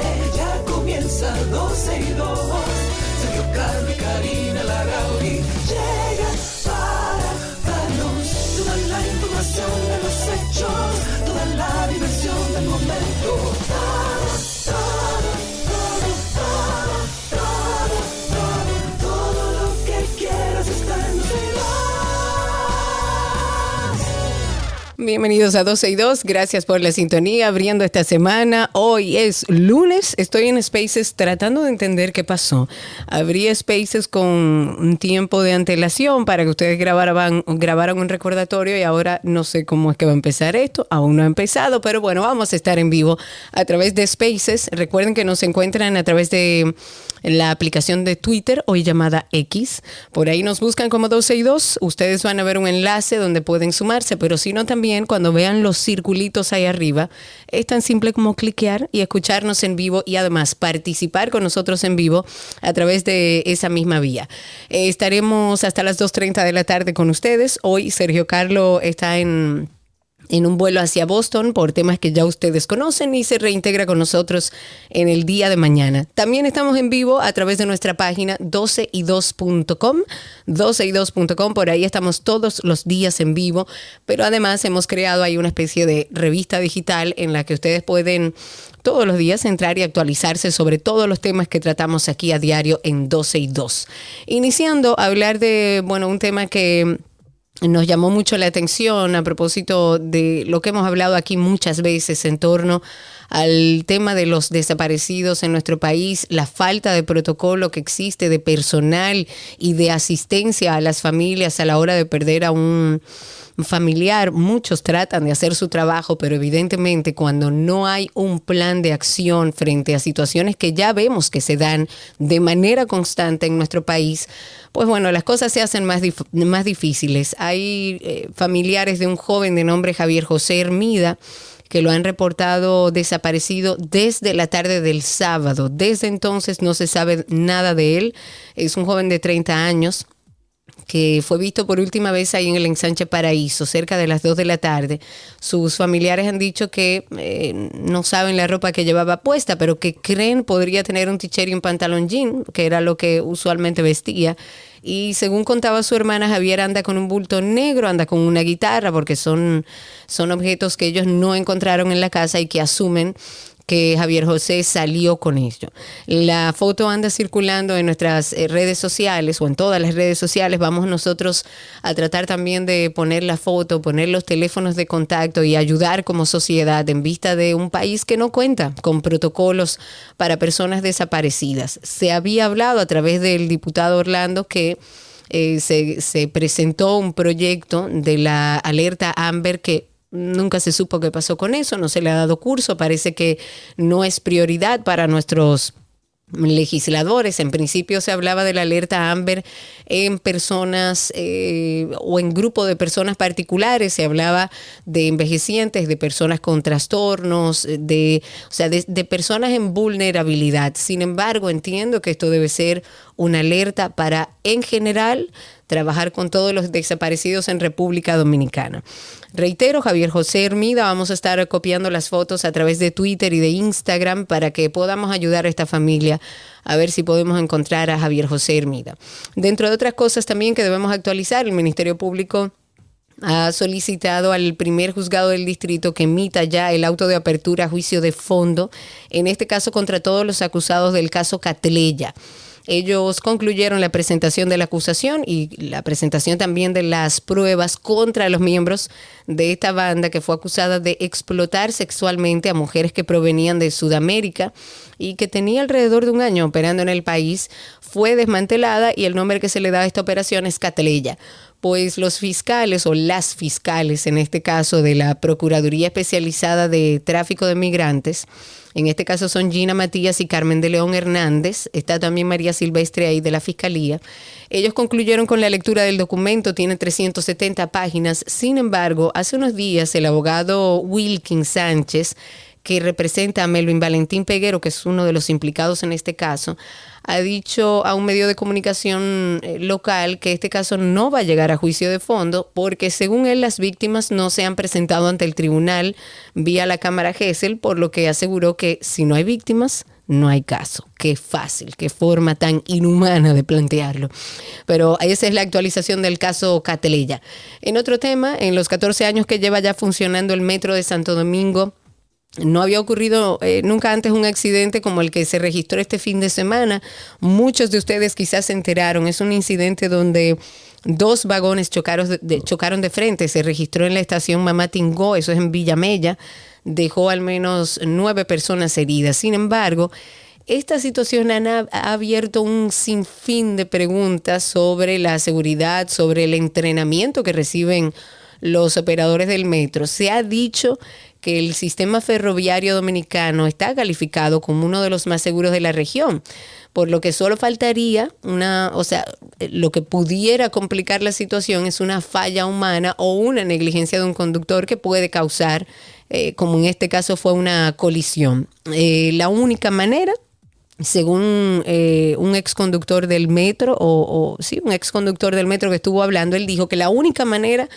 las Bienvenidos a 12 y 2, gracias por la sintonía, abriendo esta semana. Hoy es lunes, estoy en Spaces tratando de entender qué pasó. Abrí Spaces con un tiempo de antelación para que ustedes grabaran, grabaran un recordatorio y ahora no sé cómo es que va a empezar esto, aún no ha empezado, pero bueno, vamos a estar en vivo a través de Spaces. Recuerden que nos encuentran a través de la aplicación de Twitter, hoy llamada X. Por ahí nos buscan como 12 y 2. Ustedes van a ver un enlace donde pueden sumarse, pero si no también cuando vean los circulitos ahí arriba, es tan simple como cliquear y escucharnos en vivo y además participar con nosotros en vivo a través de esa misma vía. Eh, estaremos hasta las 2.30 de la tarde con ustedes. Hoy Sergio Carlo está en en un vuelo hacia Boston por temas que ya ustedes conocen y se reintegra con nosotros en el día de mañana. También estamos en vivo a través de nuestra página 12y2.com, 12y2.com, por ahí estamos todos los días en vivo, pero además hemos creado ahí una especie de revista digital en la que ustedes pueden todos los días entrar y actualizarse sobre todos los temas que tratamos aquí a diario en 12 y 2. Iniciando a hablar de, bueno, un tema que nos llamó mucho la atención a propósito de lo que hemos hablado aquí muchas veces en torno al tema de los desaparecidos en nuestro país, la falta de protocolo que existe de personal y de asistencia a las familias a la hora de perder a un familiar. Muchos tratan de hacer su trabajo, pero evidentemente cuando no hay un plan de acción frente a situaciones que ya vemos que se dan de manera constante en nuestro país, pues bueno, las cosas se hacen más, más difíciles. Hay eh, familiares de un joven de nombre Javier José Hermida que lo han reportado desaparecido desde la tarde del sábado. Desde entonces no se sabe nada de él. Es un joven de 30 años que fue visto por última vez ahí en el ensanche Paraíso, cerca de las 2 de la tarde. Sus familiares han dicho que eh, no saben la ropa que llevaba puesta, pero que creen podría tener un tichero y un pantalón jean, que era lo que usualmente vestía. Y según contaba su hermana, Javier anda con un bulto negro, anda con una guitarra, porque son, son objetos que ellos no encontraron en la casa y que asumen que Javier José salió con ello. La foto anda circulando en nuestras eh, redes sociales o en todas las redes sociales. Vamos nosotros a tratar también de poner la foto, poner los teléfonos de contacto y ayudar como sociedad en vista de un país que no cuenta con protocolos para personas desaparecidas. Se había hablado a través del diputado Orlando que eh, se, se presentó un proyecto de la alerta Amber que Nunca se supo qué pasó con eso, no se le ha dado curso, parece que no es prioridad para nuestros legisladores. En principio se hablaba de la alerta Amber en personas eh, o en grupo de personas particulares, se hablaba de envejecientes, de personas con trastornos, de, o sea, de, de personas en vulnerabilidad. Sin embargo, entiendo que esto debe ser una alerta para, en general, trabajar con todos los desaparecidos en República Dominicana. Reitero, Javier José Hermida, vamos a estar copiando las fotos a través de Twitter y de Instagram para que podamos ayudar a esta familia a ver si podemos encontrar a Javier José Hermida. Dentro de otras cosas también que debemos actualizar, el Ministerio Público ha solicitado al primer juzgado del distrito que emita ya el auto de apertura a juicio de fondo, en este caso contra todos los acusados del caso Catleya. Ellos concluyeron la presentación de la acusación y la presentación también de las pruebas contra los miembros de esta banda que fue acusada de explotar sexualmente a mujeres que provenían de Sudamérica y que tenía alrededor de un año operando en el país. Fue desmantelada y el nombre que se le da a esta operación es Catleya. pues los fiscales o las fiscales, en este caso de la Procuraduría Especializada de Tráfico de Migrantes, en este caso son Gina Matías y Carmen de León Hernández, está también María Silvestre ahí de la Fiscalía. Ellos concluyeron con la lectura del documento, tiene 370 páginas, sin embargo, hace unos días el abogado Wilkin Sánchez, que representa a Melvin Valentín Peguero, que es uno de los implicados en este caso, ha dicho a un medio de comunicación eh, local que este caso no va a llegar a juicio de fondo porque según él las víctimas no se han presentado ante el tribunal vía la Cámara Gesell, por lo que aseguró que si no hay víctimas, no hay caso. Qué fácil, qué forma tan inhumana de plantearlo. Pero esa es la actualización del caso Cateleya. En otro tema, en los 14 años que lleva ya funcionando el metro de Santo Domingo, no había ocurrido eh, nunca antes un accidente como el que se registró este fin de semana. Muchos de ustedes quizás se enteraron. Es un incidente donde dos vagones chocaron de, chocaron de frente. Se registró en la estación Mamatingó, eso es en Villamella. Dejó al menos nueve personas heridas. Sin embargo, esta situación ha abierto un sinfín de preguntas sobre la seguridad, sobre el entrenamiento que reciben los operadores del metro. Se ha dicho que el sistema ferroviario dominicano está calificado como uno de los más seguros de la región, por lo que solo faltaría una, o sea, lo que pudiera complicar la situación es una falla humana o una negligencia de un conductor que puede causar, eh, como en este caso fue una colisión. Eh, la única manera según eh, un ex conductor del metro, o, o sí, un ex conductor del metro que estuvo hablando, él dijo que la única manera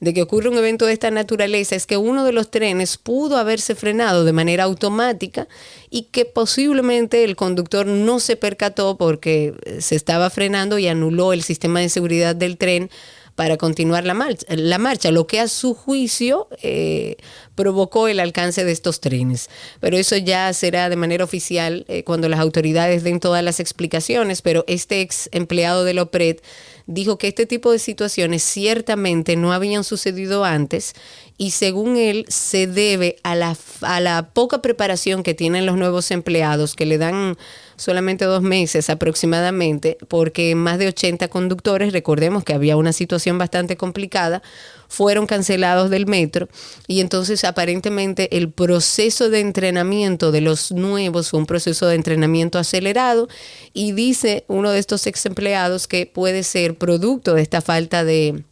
de que ocurra un evento de esta naturaleza es que uno de los trenes pudo haberse frenado de manera automática y que posiblemente el conductor no se percató porque se estaba frenando y anuló el sistema de seguridad del tren para continuar la marcha, la marcha lo que a su juicio eh, provocó el alcance de estos trenes. Pero eso ya será de manera oficial eh, cuando las autoridades den todas las explicaciones, pero este ex empleado de OPRED dijo que este tipo de situaciones ciertamente no habían sucedido antes y según él se debe a la, a la poca preparación que tienen los nuevos empleados que le dan solamente dos meses aproximadamente, porque más de 80 conductores, recordemos que había una situación bastante complicada, fueron cancelados del metro. Y entonces aparentemente el proceso de entrenamiento de los nuevos fue un proceso de entrenamiento acelerado. Y dice uno de estos ex empleados que puede ser producto de esta falta de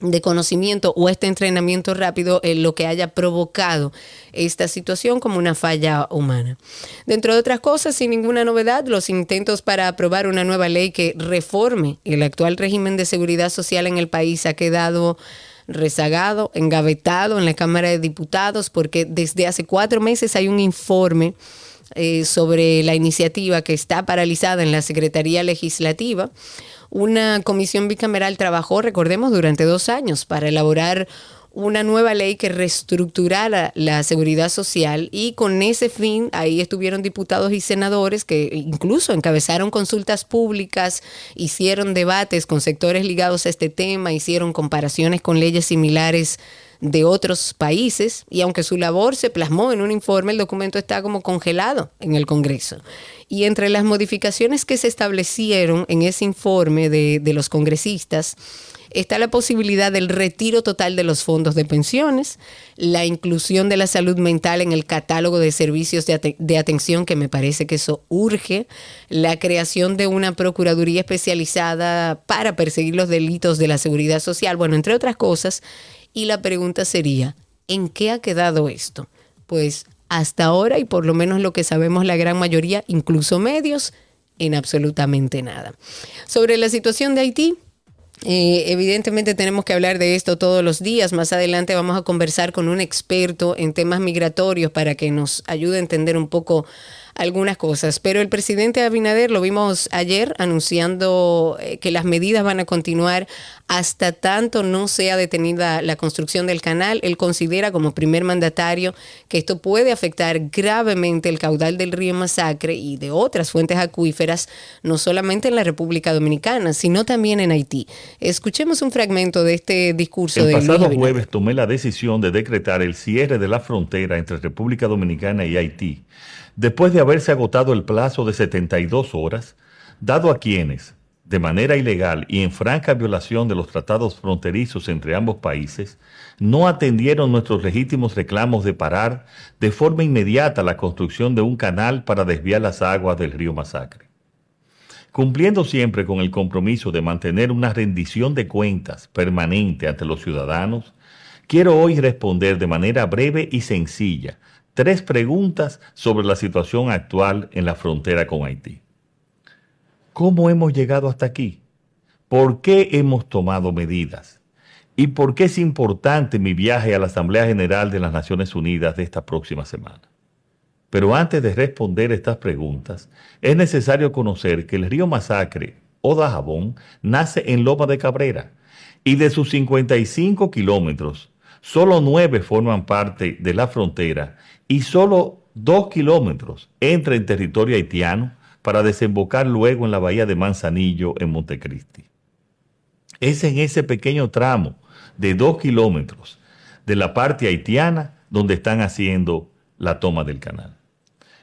de conocimiento o este entrenamiento rápido en lo que haya provocado esta situación como una falla humana. Dentro de otras cosas, sin ninguna novedad, los intentos para aprobar una nueva ley que reforme el actual régimen de seguridad social en el país ha quedado rezagado, engavetado en la Cámara de Diputados, porque desde hace cuatro meses hay un informe eh, sobre la iniciativa que está paralizada en la Secretaría Legislativa una comisión bicameral trabajó, recordemos, durante dos años para elaborar una nueva ley que reestructurara la seguridad social y con ese fin ahí estuvieron diputados y senadores que incluso encabezaron consultas públicas, hicieron debates con sectores ligados a este tema, hicieron comparaciones con leyes similares de otros países y aunque su labor se plasmó en un informe, el documento está como congelado en el Congreso. Y entre las modificaciones que se establecieron en ese informe de, los congresistas, está la posibilidad del retiro total de los fondos de pensiones, la inclusión de la salud mental en el catálogo de servicios de, de, atención, que me parece que eso urge, la creación de una Procuraduría especializada para perseguir los delitos de la seguridad social, bueno, entre otras cosas. Y la pregunta sería, ¿en qué ha quedado esto? Pues hasta ahora y por lo menos lo que sabemos la gran mayoría, incluso medios, en absolutamente nada. Sobre la situación de Haití, eh, evidentemente tenemos que hablar de esto todos los días. Más adelante vamos a conversar con un experto en temas migratorios para que nos ayude a entender un poco algunas cosas. Pero el presidente Abinader lo vimos ayer anunciando eh, que las medidas van a continuar hasta tanto no sea detenida la construcción del canal. Él considera como primer mandatario que esto puede afectar gravemente el caudal del río Masacre y de otras fuentes acuíferas, no solamente en la República Dominicana, sino también en Haití. Escuchemos un fragmento de este discurso. El pasado jueves tomé la decisión de decretar el cierre de la frontera entre República Dominicana y Haití después de haberse agotado el plazo de 72 horas, dado a quienes, de manera ilegal y en franca violación de los tratados fronterizos entre ambos países, no atendieron nuestros legítimos reclamos de parar de forma inmediata la construcción de un canal para desviar las aguas del río Masacre. Cumpliendo siempre con el compromiso de mantener una rendición de cuentas permanente ante los ciudadanos, quiero hoy responder de manera breve y sencilla tres preguntas sobre la situación actual en la frontera con Haití. ¿Cómo hemos llegado hasta aquí? ¿Por qué hemos tomado medidas? ¿Y por qué es importante mi viaje a la Asamblea General de las Naciones Unidas de esta próxima semana? Pero antes de responder estas preguntas, es necesario conocer que el río Masacre o Dajabón nace en Loma de Cabrera y de sus 55 kilómetros, solo 9 forman parte de la frontera y solo dos kilómetros entra en territorio haitiano para desembocar luego en la bahía de Manzanillo en Montecristi. Es en ese pequeño tramo de dos kilómetros de la parte haitiana donde están haciendo la toma del canal.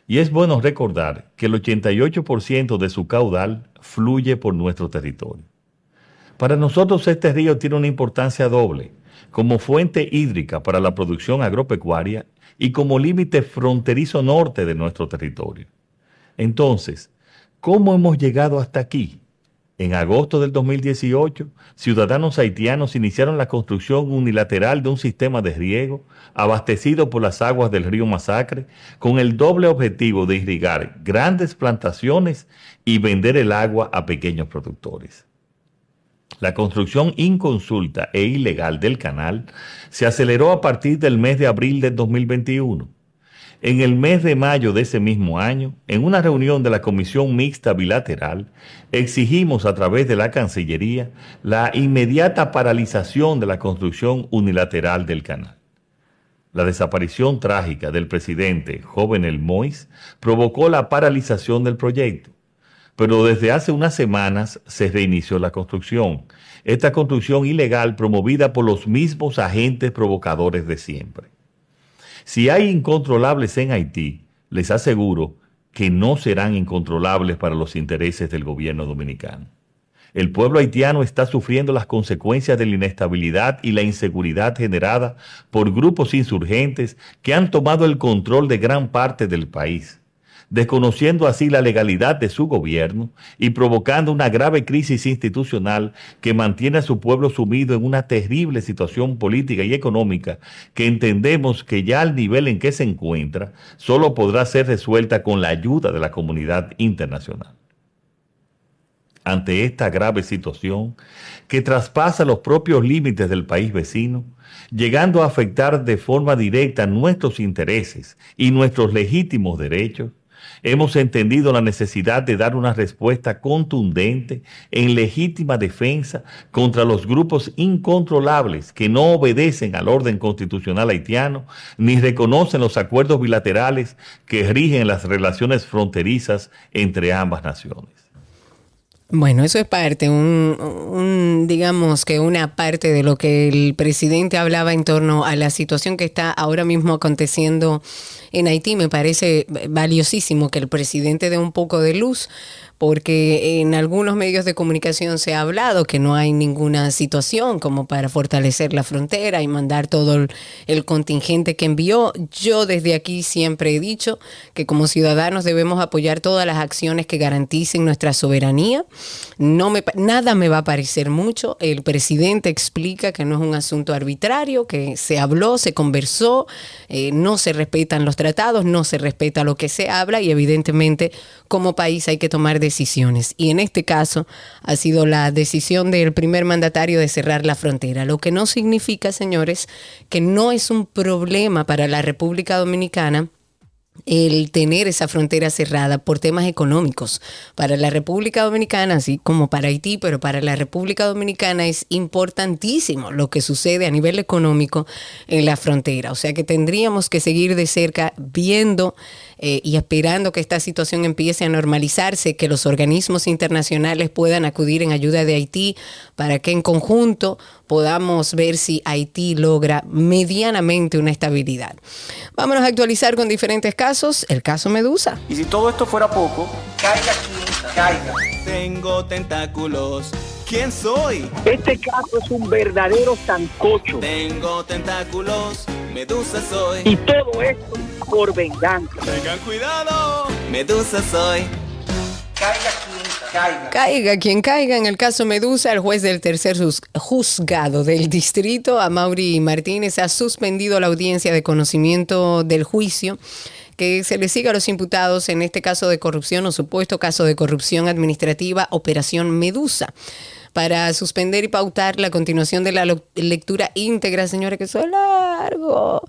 Y es bueno recordar que el 88% de su caudal fluye por nuestro territorio. Para nosotros este río tiene una importancia doble, como fuente hídrica para la producción agropecuaria y como límite fronterizo norte de nuestro territorio. Entonces, ¿cómo hemos llegado hasta aquí? En agosto del 2018, ciudadanos haitianos iniciaron la construcción unilateral de un sistema de riego abastecido por las aguas del río Masacre con el doble objetivo de irrigar grandes plantaciones y vender el agua a pequeños productores. La construcción inconsulta e ilegal del canal se aceleró a partir del mes de abril del 2021. En el mes de mayo de ese mismo año, en una reunión de la Comisión Mixta Bilateral, exigimos a través de la Cancillería la inmediata paralización de la construcción unilateral del canal. La desaparición trágica del presidente Jovenel Mois provocó la paralización del proyecto pero desde hace unas semanas se reinició la construcción. Esta construcción ilegal promovida por los mismos agentes provocadores de siempre. Si hay incontrolables en Haití, les aseguro que no serán incontrolables para los intereses del gobierno dominicano. El pueblo haitiano está sufriendo las consecuencias de la inestabilidad y la inseguridad generada por grupos insurgentes que han tomado el control de gran parte del país desconociendo así la legalidad de su gobierno y provocando una grave crisis institucional que mantiene a su pueblo sumido en una terrible situación política y económica que entendemos que ya al nivel en que se encuentra solo podrá ser resuelta con la ayuda de la comunidad internacional. Ante esta grave situación que traspasa los propios límites del país vecino, llegando a afectar de forma directa nuestros intereses y nuestros legítimos derechos, hemos entendido la necesidad de dar una respuesta contundente en legítima defensa contra los grupos incontrolables que no obedecen al orden constitucional haitiano ni reconocen los acuerdos bilaterales que rigen las relaciones fronterizas entre ambas naciones. Bueno, eso es parte, un, digamos que una parte de lo que el presidente hablaba en torno a la situación que está ahora mismo aconteciendo en Haití. Me parece valiosísimo que el presidente dé un poco de luz porque en algunos medios de comunicación se ha hablado que no hay ninguna situación como para fortalecer la frontera y mandar todo el, contingente que envió. Yo desde aquí siempre he dicho que como ciudadanos debemos apoyar todas las acciones que garanticen nuestra soberanía. No me, nada me va a parecer mucho. El presidente explica que no es un asunto arbitrario, que se habló, se conversó, eh, no se respetan los tratados, no se respeta lo que se habla y evidentemente como país hay que tomar decisiones. Y en este caso ha sido la decisión del primer mandatario de cerrar la frontera, lo que no significa, señores, que no es un problema para la República Dominicana el tener esa frontera cerrada por temas económicos. Para la República Dominicana, así como para Haití, pero para la República Dominicana es importantísimo lo que sucede a nivel económico en la frontera. O sea que tendríamos que seguir de cerca viendo eh, y esperando que esta situación empiece a normalizarse, que los organismos internacionales puedan acudir en ayuda de Haití para que en conjunto podamos ver si Haití logra medianamente una estabilidad. Vámonos a actualizar con diferentes casos. El caso Medusa. Y si todo esto fuera poco, cae aquí caiga. Tengo tentáculos. ¿Quién soy? Este caso es un verdadero sancocho. Tengo tentáculos. Medusa soy. Y todo esto por venganza. Tengan cuidado. Medusa soy. Caiga quien caiga. Caiga quien caiga. En el caso Medusa, el juez del tercer juzgado del distrito, Amaury Martínez, ha suspendido la audiencia de conocimiento del juicio que se le siga a los imputados en este caso de corrupción o supuesto caso de corrupción administrativa, Operación Medusa para suspender y pautar la continuación de la lectura íntegra, señores, que eso es largo.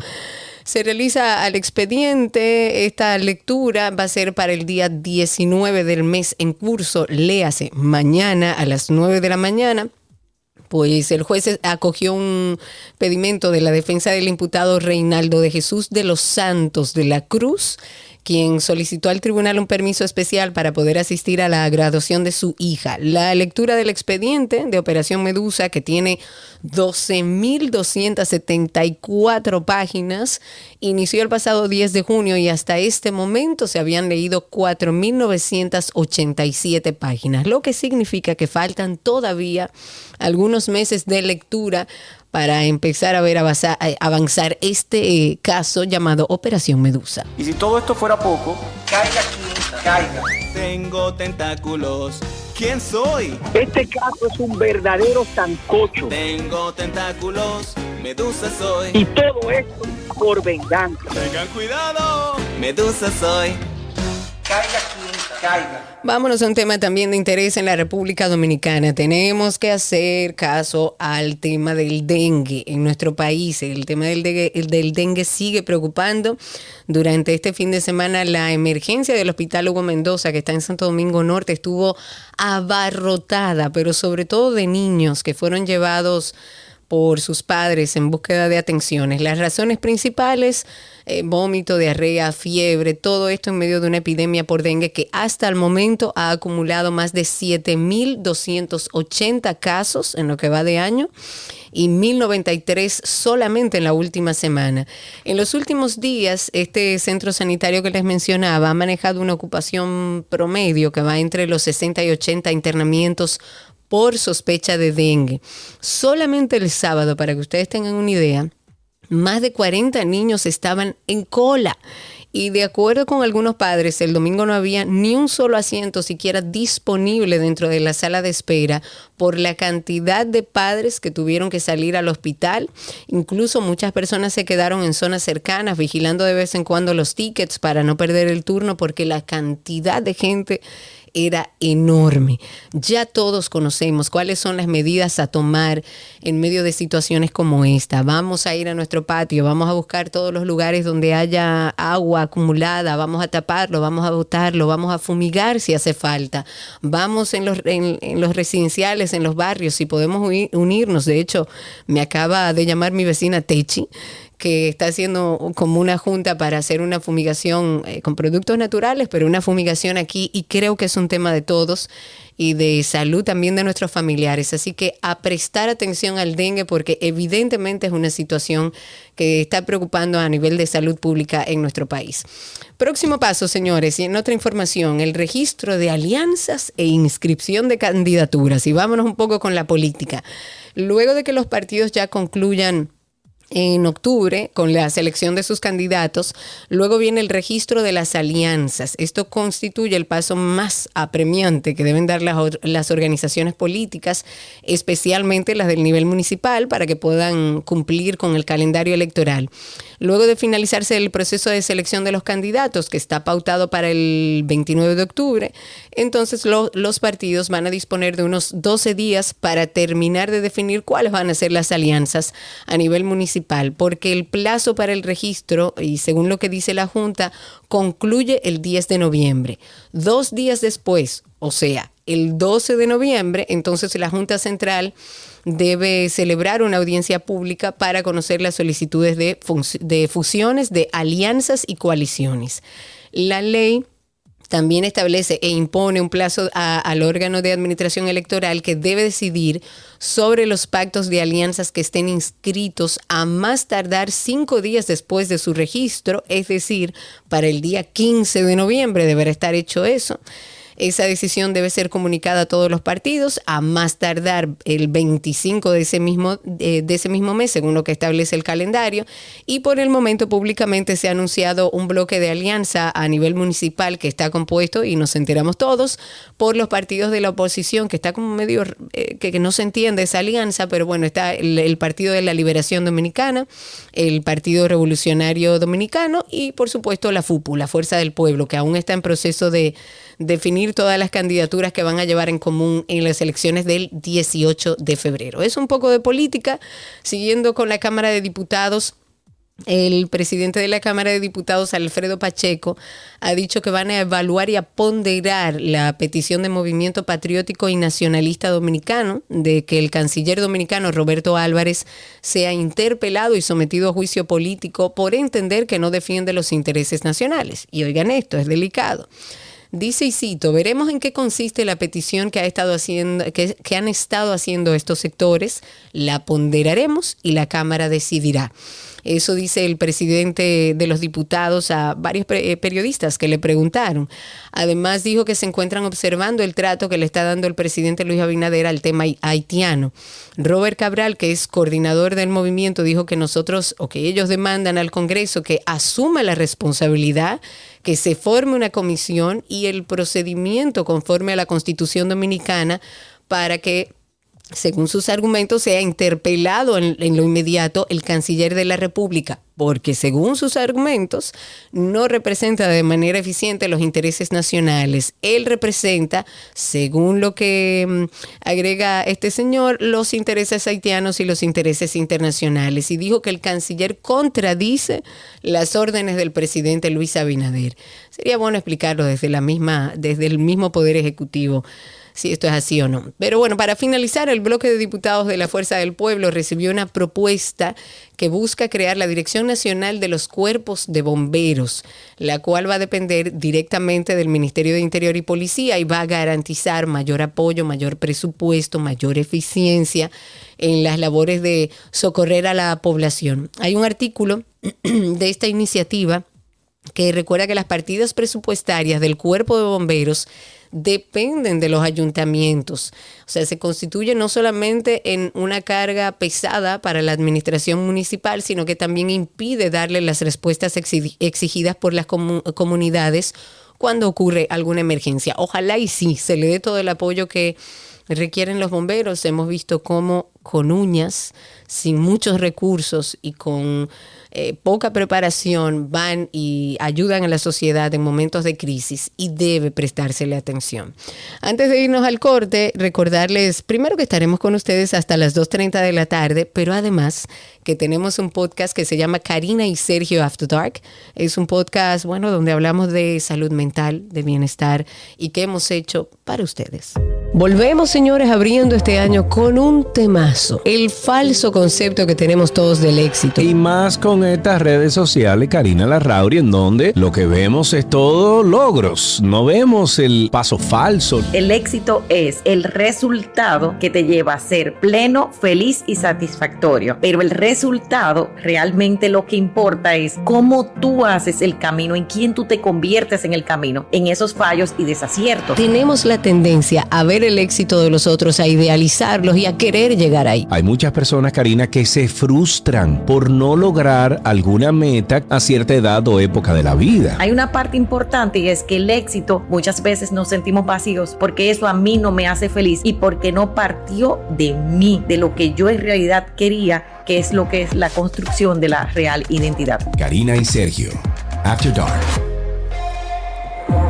Se realiza al expediente. Esta lectura va a ser para el día 19 del mes en curso. Léase mañana a las 9 de la mañana pues el juez acogió un pedimento de la defensa del imputado Reinaldo de Jesús de los Santos de la Cruz, quien solicitó al tribunal un permiso especial para poder asistir a la graduación de su hija. La lectura del expediente de Operación Medusa, que tiene 12.274 páginas, inició el pasado 10 de junio y hasta este momento se habían leído 4.987 páginas, lo que significa que faltan todavía algunos meses de lectura para empezar a ver avanzar, este eh, caso llamado Operación Medusa. Y si todo esto fuera poco, caiga quien caiga. Tengo tentáculos. ¿Quién soy? Este caso es un verdadero sancocho. Tengo tentáculos. Medusa soy. Y todo esto por venganza. Tengan cuidado. Medusa soy. Caiga caiga. Vámonos a un tema también de interés en la República Dominicana. Tenemos que hacer caso al tema del dengue en nuestro país. El tema del dengue, del dengue sigue preocupando. Durante este fin de semana la emergencia del Hospital Hugo Mendoza, que está en Santo Domingo Norte, estuvo abarrotada, pero sobre todo de niños que fueron llevados por sus padres en búsqueda de atenciones. Las razones principales, eh, vómito, diarrea, fiebre, todo esto en medio de una epidemia por dengue que hasta el momento ha acumulado más de 7.280 casos en lo que va de año y 1093 solamente en la última semana. En los últimos días, este centro sanitario que les mencionaba ha manejado una ocupación promedio que va entre los 60 y 80 internamientos por sospecha de dengue. Solamente el sábado, para que ustedes tengan una idea, más de 40 niños estaban en cola. Y de acuerdo con algunos padres, el domingo no había ni un solo asiento siquiera disponible dentro de la sala de espera por la cantidad de padres que tuvieron que salir al hospital. Incluso muchas personas se quedaron en zonas cercanas vigilando de vez en cuando los tickets para no perder el turno porque la cantidad de gente era enorme. Ya todos conocemos cuáles son las medidas a tomar en medio de situaciones como esta. Vamos a ir a nuestro patio, vamos a buscar todos los lugares donde haya agua acumulada, vamos a taparlo, vamos a botarlo, vamos a fumigar si hace falta. Vamos en los, en, los residenciales, en los barrios, si podemos unirnos. De hecho, me acaba de llamar mi vecina Techi que está haciendo como una junta para hacer una fumigación eh, con productos naturales, pero una fumigación aquí y creo que es un tema de todos y de salud también de nuestros familiares. Así que a prestar atención al dengue porque evidentemente es una situación que está preocupando a nivel de salud pública en nuestro país. Próximo paso, señores, y en otra información, el registro de alianzas e inscripción de candidaturas. Y vámonos un poco con la política. Luego de que los partidos ya concluyan en octubre con la selección de sus candidatos. Luego viene el registro de las alianzas. Esto constituye el paso más apremiante que deben dar las, organizaciones políticas, especialmente las del nivel municipal, para que puedan cumplir con el calendario electoral. Luego de finalizarse el proceso de selección de los candidatos, que está pautado para el 29 de octubre, entonces los partidos van a disponer de unos 12 días para terminar de definir cuáles van a ser las alianzas a nivel municipal, porque el plazo para el registro, y según lo que dice la Junta, concluye el 10 de noviembre. Dos días después, o sea, el 12 de noviembre, entonces la Junta Central debe celebrar una audiencia pública para conocer las solicitudes de, de fusiones, de alianzas y coaliciones. La ley también establece e impone un plazo al órgano de administración electoral que debe decidir sobre los pactos de alianzas que estén inscritos a más tardar cinco días después de su registro, es decir, para el día 15 de noviembre deberá estar hecho eso. Esa decisión debe ser comunicada a todos los partidos a más tardar el 25 de ese mismo, de, ese mismo mes, según lo que establece el calendario. Y por el momento públicamente se ha anunciado un bloque de alianza a nivel municipal que está compuesto, y nos enteramos todos, por los partidos de la oposición, que está como medio, eh, que, que no se entiende esa alianza, pero bueno, está el, el Partido de la Liberación Dominicana, el Partido Revolucionario Dominicano y por supuesto la FUPU, la Fuerza del Pueblo, que aún está en proceso de definir todas las candidaturas que van a llevar en común en las elecciones del 18 de febrero. Es un poco de política, siguiendo con la Cámara de Diputados. El presidente de la Cámara de Diputados, Alfredo Pacheco, ha dicho que van a evaluar y a ponderar la petición de Movimiento Patriótico y Nacionalista Dominicano de que el canciller dominicano Roberto Álvarez sea interpelado y sometido a juicio político por entender que no defiende los intereses nacionales. Y oigan esto, es delicado. Dice y cito, veremos en qué consiste la petición que, ha estado haciendo, que, que han estado haciendo estos sectores, la ponderaremos y la Cámara decidirá. Eso dice el presidente de los diputados a varios eh, periodistas que le preguntaron. Además dijo que se encuentran observando el trato que le está dando el presidente Luis Abinader al tema haitiano. Robert Cabral, que es coordinador del movimiento, dijo que nosotros o que ellos demandan al Congreso que asuma la responsabilidad que se forme una comisión y el procedimiento conforme a la Constitución Dominicana para que según sus argumentos, sea interpelado en, en, lo inmediato el canciller de la República, porque según sus argumentos no representa de manera eficiente los intereses nacionales. Él representa, según lo que um, agrega este señor, los intereses haitianos y los intereses internacionales. Y dijo que el canciller contradice las órdenes del presidente Luis Abinader. Sería bueno explicarlo desde la misma, desde el mismo poder ejecutivo si esto es así o no. Pero bueno, para finalizar, el bloque de diputados de la Fuerza del Pueblo recibió una propuesta que busca crear la Dirección Nacional de los Cuerpos de Bomberos, la cual va a depender directamente del Ministerio de Interior y Policía y va a garantizar mayor apoyo, mayor presupuesto, mayor eficiencia en las labores de socorrer a la población. Hay un artículo de esta iniciativa que recuerda que las partidas presupuestarias del cuerpo de bomberos dependen de los ayuntamientos. O sea, se constituye no solamente en una carga pesada para la administración municipal, sino que también impide darle las respuestas exigidas por las comunidades cuando ocurre alguna emergencia. Ojalá y sí, se le dé todo el apoyo que requieren los bomberos. Hemos visto cómo con uñas, sin muchos recursos y con eh, poca preparación van y ayudan a la sociedad en momentos de crisis y debe prestársele atención. Antes de irnos al corte, recordarles primero que estaremos con ustedes hasta las 2.30 de la tarde, pero además que tenemos un podcast que se llama Karina y Sergio After Dark. Es un podcast, bueno, donde hablamos de salud mental, de bienestar y qué hemos hecho para ustedes. Volvemos, señores, abriendo este año con un temazo, el falso concepto que tenemos todos del éxito. Y más con estas redes sociales, Karina Larrauri, en donde lo que vemos es todo logros, no vemos el paso falso. El éxito es el resultado que te lleva a ser pleno, feliz y satisfactorio, pero el resultado realmente lo que importa es cómo tú haces el camino, en quién tú te conviertes en el camino, en esos fallos y desaciertos. Tenemos la tendencia a ver el éxito de los otros, a idealizarlos y a querer llegar ahí. Hay muchas personas, Karina, que se frustran por no lograr alguna meta a cierta edad o época de la vida. Hay una parte importante y es que el éxito muchas veces nos sentimos vacíos porque eso a mí no me hace feliz y porque no partió de mí, de lo que yo en realidad quería, que es lo que es la construcción de la real identidad. Karina y Sergio, After Dark.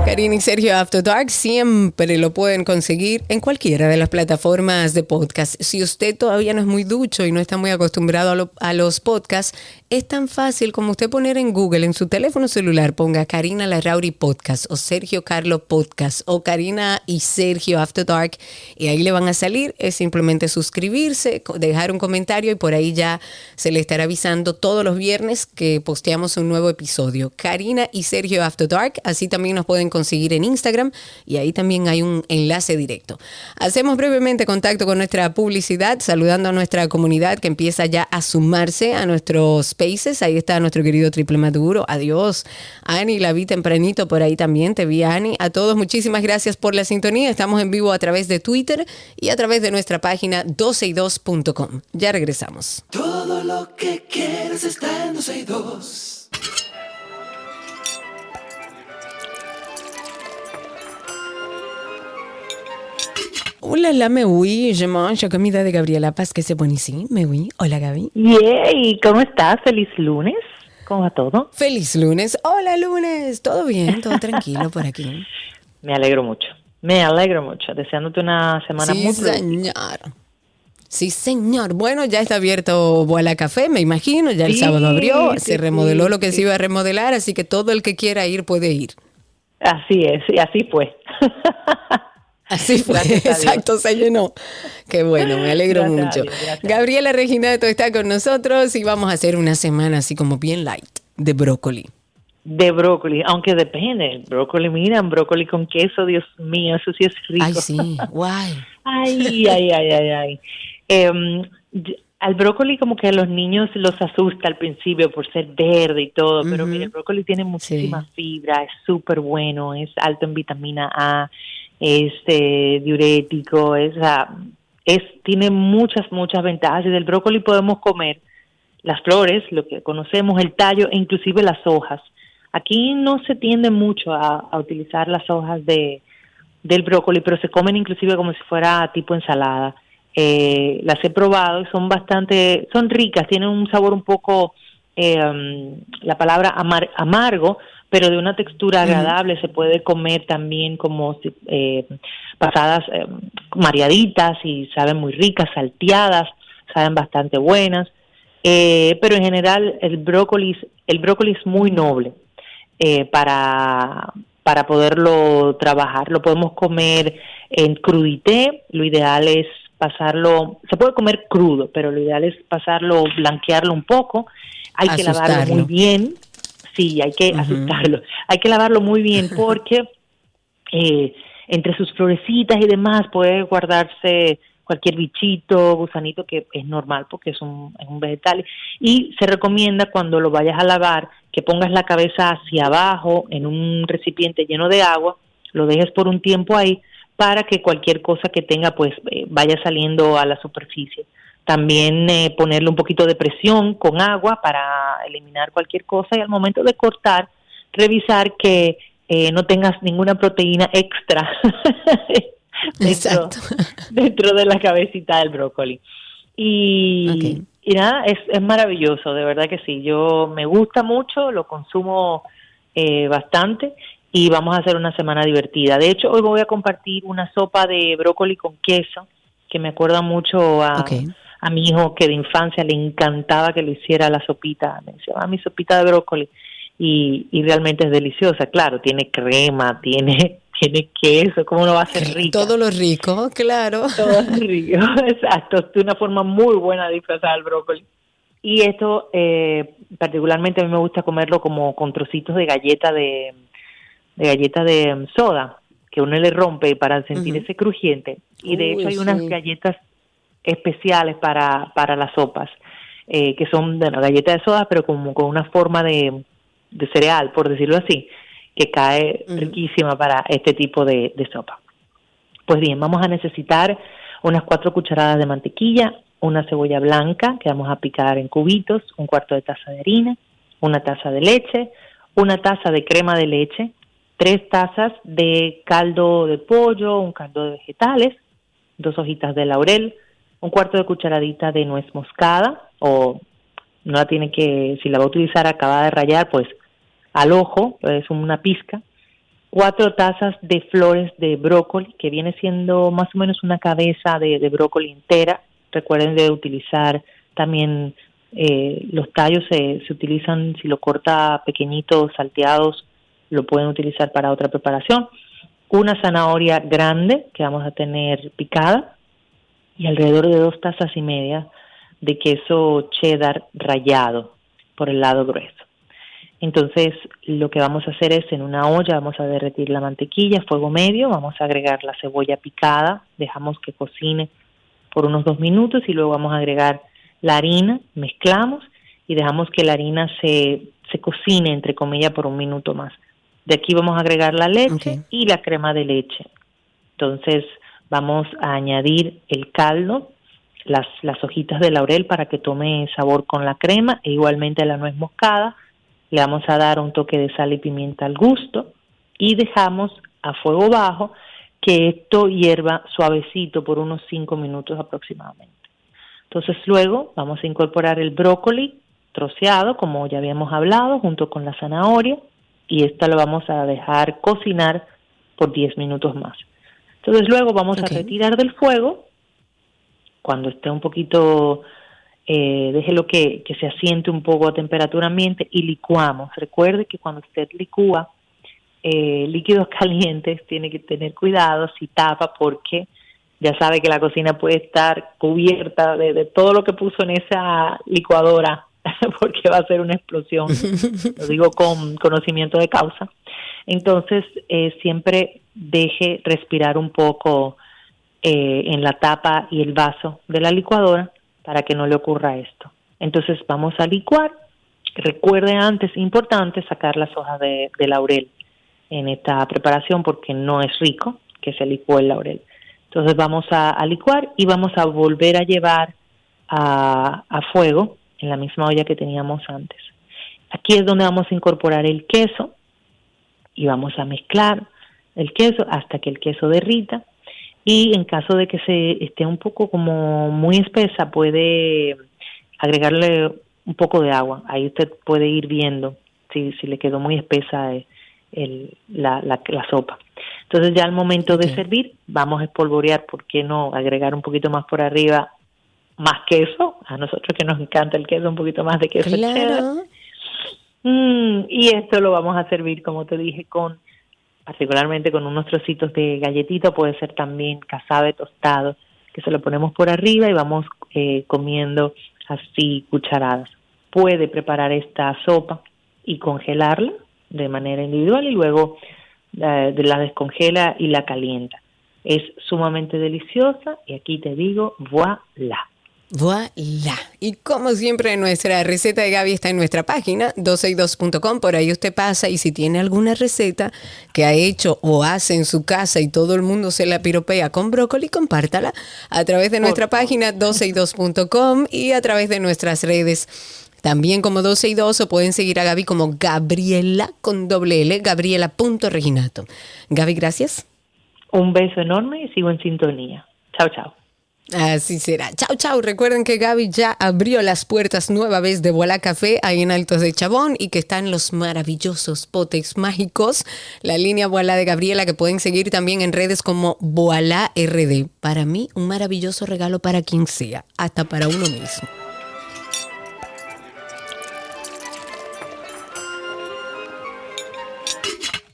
Karina y Sergio After Dark siempre lo pueden conseguir en cualquiera de las plataformas de podcast. Si usted todavía no es muy ducho y no está muy acostumbrado a, lo, a, los podcasts, es tan fácil como usted poner en Google, en su teléfono celular, ponga Karina Larrauri Podcast o Sergio Carlo Podcast o Karina y Sergio After Dark y ahí le van a salir. Es simplemente suscribirse, dejar un comentario y por ahí ya se le estará avisando todos los viernes que posteamos un nuevo episodio. Karina y Sergio After Dark, así también nos pueden conseguir en Instagram y ahí también hay un enlace directo. Hacemos brevemente contacto con nuestra publicidad, saludando a nuestra comunidad que empieza ya a sumarse a nuestros spaces. Ahí está nuestro querido Triple Maduro. Adiós. Ani, la vi tempranito por ahí también. Te vi, Ani. A todos, muchísimas gracias por la sintonía. Estamos en vivo a través de Twitter y a través de nuestra página 12y2.com. Ya regresamos. Todo lo que quieres está en 12 y 2. Hola, la me oui, je mange comida de Gabriela Paz, que pone ici. Me oui. Hola, Gaby. Yay, ¿cómo estás? Feliz lunes. ¿Cómo va todo? Feliz lunes. Hola, lunes. Todo bien, todo tranquilo por aquí. Me alegro mucho. Me alegro mucho. Deseándote una semana Sí, muy productiva. señor. Sí, señor. Bueno, ya está abierto Boala Café, me imagino. Ya el Sí, sábado abrió, sí, se remodeló lo que se iba a remodelar, así que todo el que quiera ir puede ir. Así es, y así fue. Así fue, exacto, se llenó. Qué bueno, me alegro Gracias mucho. Dios. Gabriela Reginato está con nosotros y vamos a hacer una semana así como bien light de brócoli. De brócoli, aunque depende. Brócoli, mira, un brócoli con queso, Dios mío, eso sí es rico. Ay, sí, guay. Ay, ay, ay, ay, ay. Em, al brócoli como que a los niños los asusta al principio por ser verde y todo, pero mira, el brócoli tiene muchísima fibra, es súper bueno, es alto en vitamina A, es eh, diurético, es, es tiene muchas, muchas ventajas y del brócoli podemos comer las flores, lo que conocemos, el tallo e inclusive las hojas. Aquí no se tiende mucho a, utilizar las hojas de, del brócoli, pero se comen inclusive como si fuera tipo ensalada. Eh, las he probado y son bastante, son ricas, tienen un sabor un poco, eh, um, la palabra amar- amargo, pero de una textura agradable. Se puede comer también como eh, pasadas eh, mareaditas y saben muy ricas, salteadas, saben bastante buenas. Eh, pero en general el brócoli, el brócoli es muy noble eh, para, para poderlo trabajar. Lo podemos comer en crudité, lo ideal es pasarlo, se puede comer crudo, pero lo ideal es pasarlo, blanquearlo un poco, hay que lavarlo muy bien, sí, hay que asustarlo, hay que lavarlo muy bien porque eh, entre sus florecitas y demás puede guardarse cualquier bichito, gusanito que es normal porque es un, es un vegetal. Y se recomienda cuando lo vayas a lavar que pongas la cabeza hacia abajo en un recipiente lleno de agua, lo dejes por un tiempo ahí para que cualquier cosa que tenga pues eh, vaya saliendo a la superficie. También eh, ponerle un poquito de presión con agua para eliminar cualquier cosa y al momento de cortar revisar que eh, no tengas ninguna proteína extra dentro, dentro de la cabecita del brócoli. Y, nada, es, es maravilloso, de verdad que sí. Yo me gusta mucho, lo consumo eh, bastante y vamos a hacer una semana divertida. De hecho, hoy voy a compartir una sopa de brócoli con queso que me acuerda mucho a. a mi hijo que de infancia le encantaba que le hiciera la sopita. Me decía, "Ah, mi sopita de brócoli. Y, y realmente es deliciosa, claro, tiene crema, tiene, tiene queso, ¿cómo no va a ser rica? Todo lo rico, claro. Todo es rico, exacto, de una forma muy buena de disfrazar el brócoli. Y esto, eh, particularmente a mí me gusta comerlo como con trocitos de galleta de, de galleta de soda, que uno le rompe para sentir ese crujiente. Y de Uy, hecho hay unas galletas especiales para, para las sopas, eh, que son bueno, galletas de soda, pero como con una forma de, de cereal, por decirlo así, que cae riquísima para este tipo de, de sopa. Pues bien, vamos a necesitar unas cuatro cucharadas de mantequilla, una cebolla blanca que vamos a picar en cubitos, un cuarto de taza de harina, una taza de leche, una taza de crema de leche, tres tazas de caldo de pollo, un caldo de vegetales, dos hojitas de laurel, un cuarto de cucharadita de nuez moscada o no la tiene que, si la va a utilizar acabada de rallar, pues al ojo, es una pizca, cuatro tazas de flores de brócoli, que viene siendo más o menos una cabeza de, de brócoli entera. Recuerden de utilizar también eh, los tallos, se, se utilizan, si lo corta pequeñitos, salteados, lo pueden utilizar para otra preparación. Una zanahoria grande que vamos a tener picada y alrededor de dos tazas y media de queso cheddar rallado por el lado grueso. Entonces, lo que vamos a hacer es en una olla vamos a derretir la mantequilla, fuego medio, vamos a agregar la cebolla picada, dejamos que cocine por unos dos minutos y luego vamos a agregar la harina, mezclamos y dejamos que la harina se, se cocine, entre comillas, por un minuto más. De aquí vamos a agregar la leche y la crema de leche. Entonces, vamos a añadir el caldo, las, hojitas de laurel para que tome sabor con la crema e igualmente la nuez moscada. Le vamos a dar un toque de sal y pimienta al gusto y dejamos a fuego bajo que esto hierva suavecito por unos 5 minutos aproximadamente. Entonces luego vamos a incorporar el brócoli troceado, como ya habíamos hablado, junto con la zanahoria y esta lo vamos a dejar cocinar por 10 minutos más. Entonces luego vamos a retirar del fuego, cuando esté un poquito, eh, déjelo que, que se asiente un poco a temperatura ambiente y licuamos. Recuerde que cuando usted licúa eh, líquidos calientes tiene que tener cuidado si tapa porque ya sabe que la cocina puede estar cubierta de, de todo lo que puso en esa licuadora porque va a ser una explosión, lo digo con conocimiento de causa. Entonces, eh, siempre deje respirar un poco eh, en la tapa y el vaso de la licuadora para que no le ocurra esto. Entonces, vamos a licuar. Recuerde antes, importante, sacar las hojas de, laurel en esta preparación porque no es rico que se licúe el laurel. Entonces vamos a, licuar y vamos a volver a llevar a, a, fuego en la misma olla que teníamos antes. Aquí es donde vamos a incorporar el queso y vamos a mezclar el queso hasta que el queso derrita y en caso de que se esté un poco como muy espesa puede agregarle un poco de agua. Ahí usted puede ir viendo si, si le quedó muy espesa el, la, la, sopa. Entonces ya al momento de servir vamos a espolvorear, ¿por qué no agregar un poquito más por arriba más queso? A nosotros que nos encanta el queso, un poquito más de queso claro. Mm, y esto lo vamos a servir, como te dije, con particularmente con unos trocitos de galletita, puede ser también casabe tostado, que se lo ponemos por arriba y vamos eh, comiendo así cucharadas. Puede preparar esta sopa y congelarla de manera individual y luego eh, la descongela y la calienta. Es sumamente deliciosa y aquí te digo, voilà. Voilà. Y como siempre, nuestra receta de Gaby está en nuestra página, 12y2.com. Por ahí usted pasa y si tiene alguna receta que ha hecho o hace en su casa y todo el mundo se la piropea con brócoli, compártala a través de nuestra página, 12y2.com y a través de nuestras redes. También como 12 y 2 o pueden seguir a Gaby como Gabriela con doble L, Gabriela.reginato. Gaby, gracias. Un beso enorme y sigo en sintonía. Chao, chao. Así será. Chao, chao. Recuerden que Gaby ya abrió las puertas nueva vez de Voilà Café ahí en Altos de Chabón y que están los maravillosos potes mágicos. La línea Voilà de Gabriela que pueden seguir también en redes como Voilà RD. Para mí, un maravilloso regalo para quien sea, hasta para uno mismo.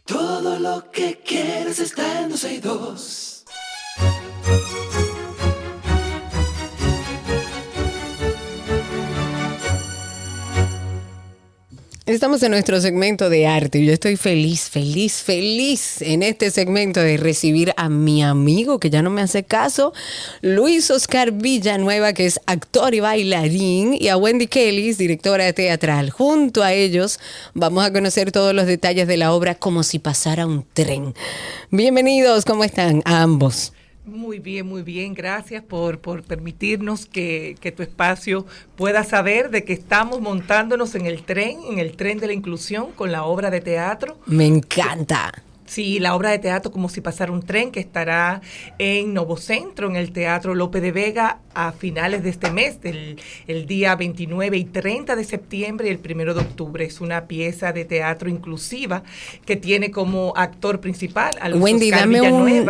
Todo lo que quieres está en Estamos en nuestro segmento de arte y yo estoy feliz, feliz, feliz en este segmento de recibir a mi amigo que ya no me hace caso, Luis Oscar Villanueva, que es actor y bailarín, y a Wendy Kelly, directora teatral. Junto a ellos vamos a conocer todos los detalles de la obra como si pasara un tren. Bienvenidos, ¿cómo están? A ambos. Muy bien, muy bien. Gracias por, por permitirnos que, que, tu espacio pueda saber de que estamos montándonos en el tren, en el tren de la inclusión con la obra de teatro. Me encanta. Sí, la obra de teatro como si pasara un tren que estará en Novocentro, en el Teatro López de Vega, a finales de este mes, del el día 29 y 30 de septiembre y el 1 de octubre. Es una pieza de teatro inclusiva que tiene como actor principal a Wendy, dame un,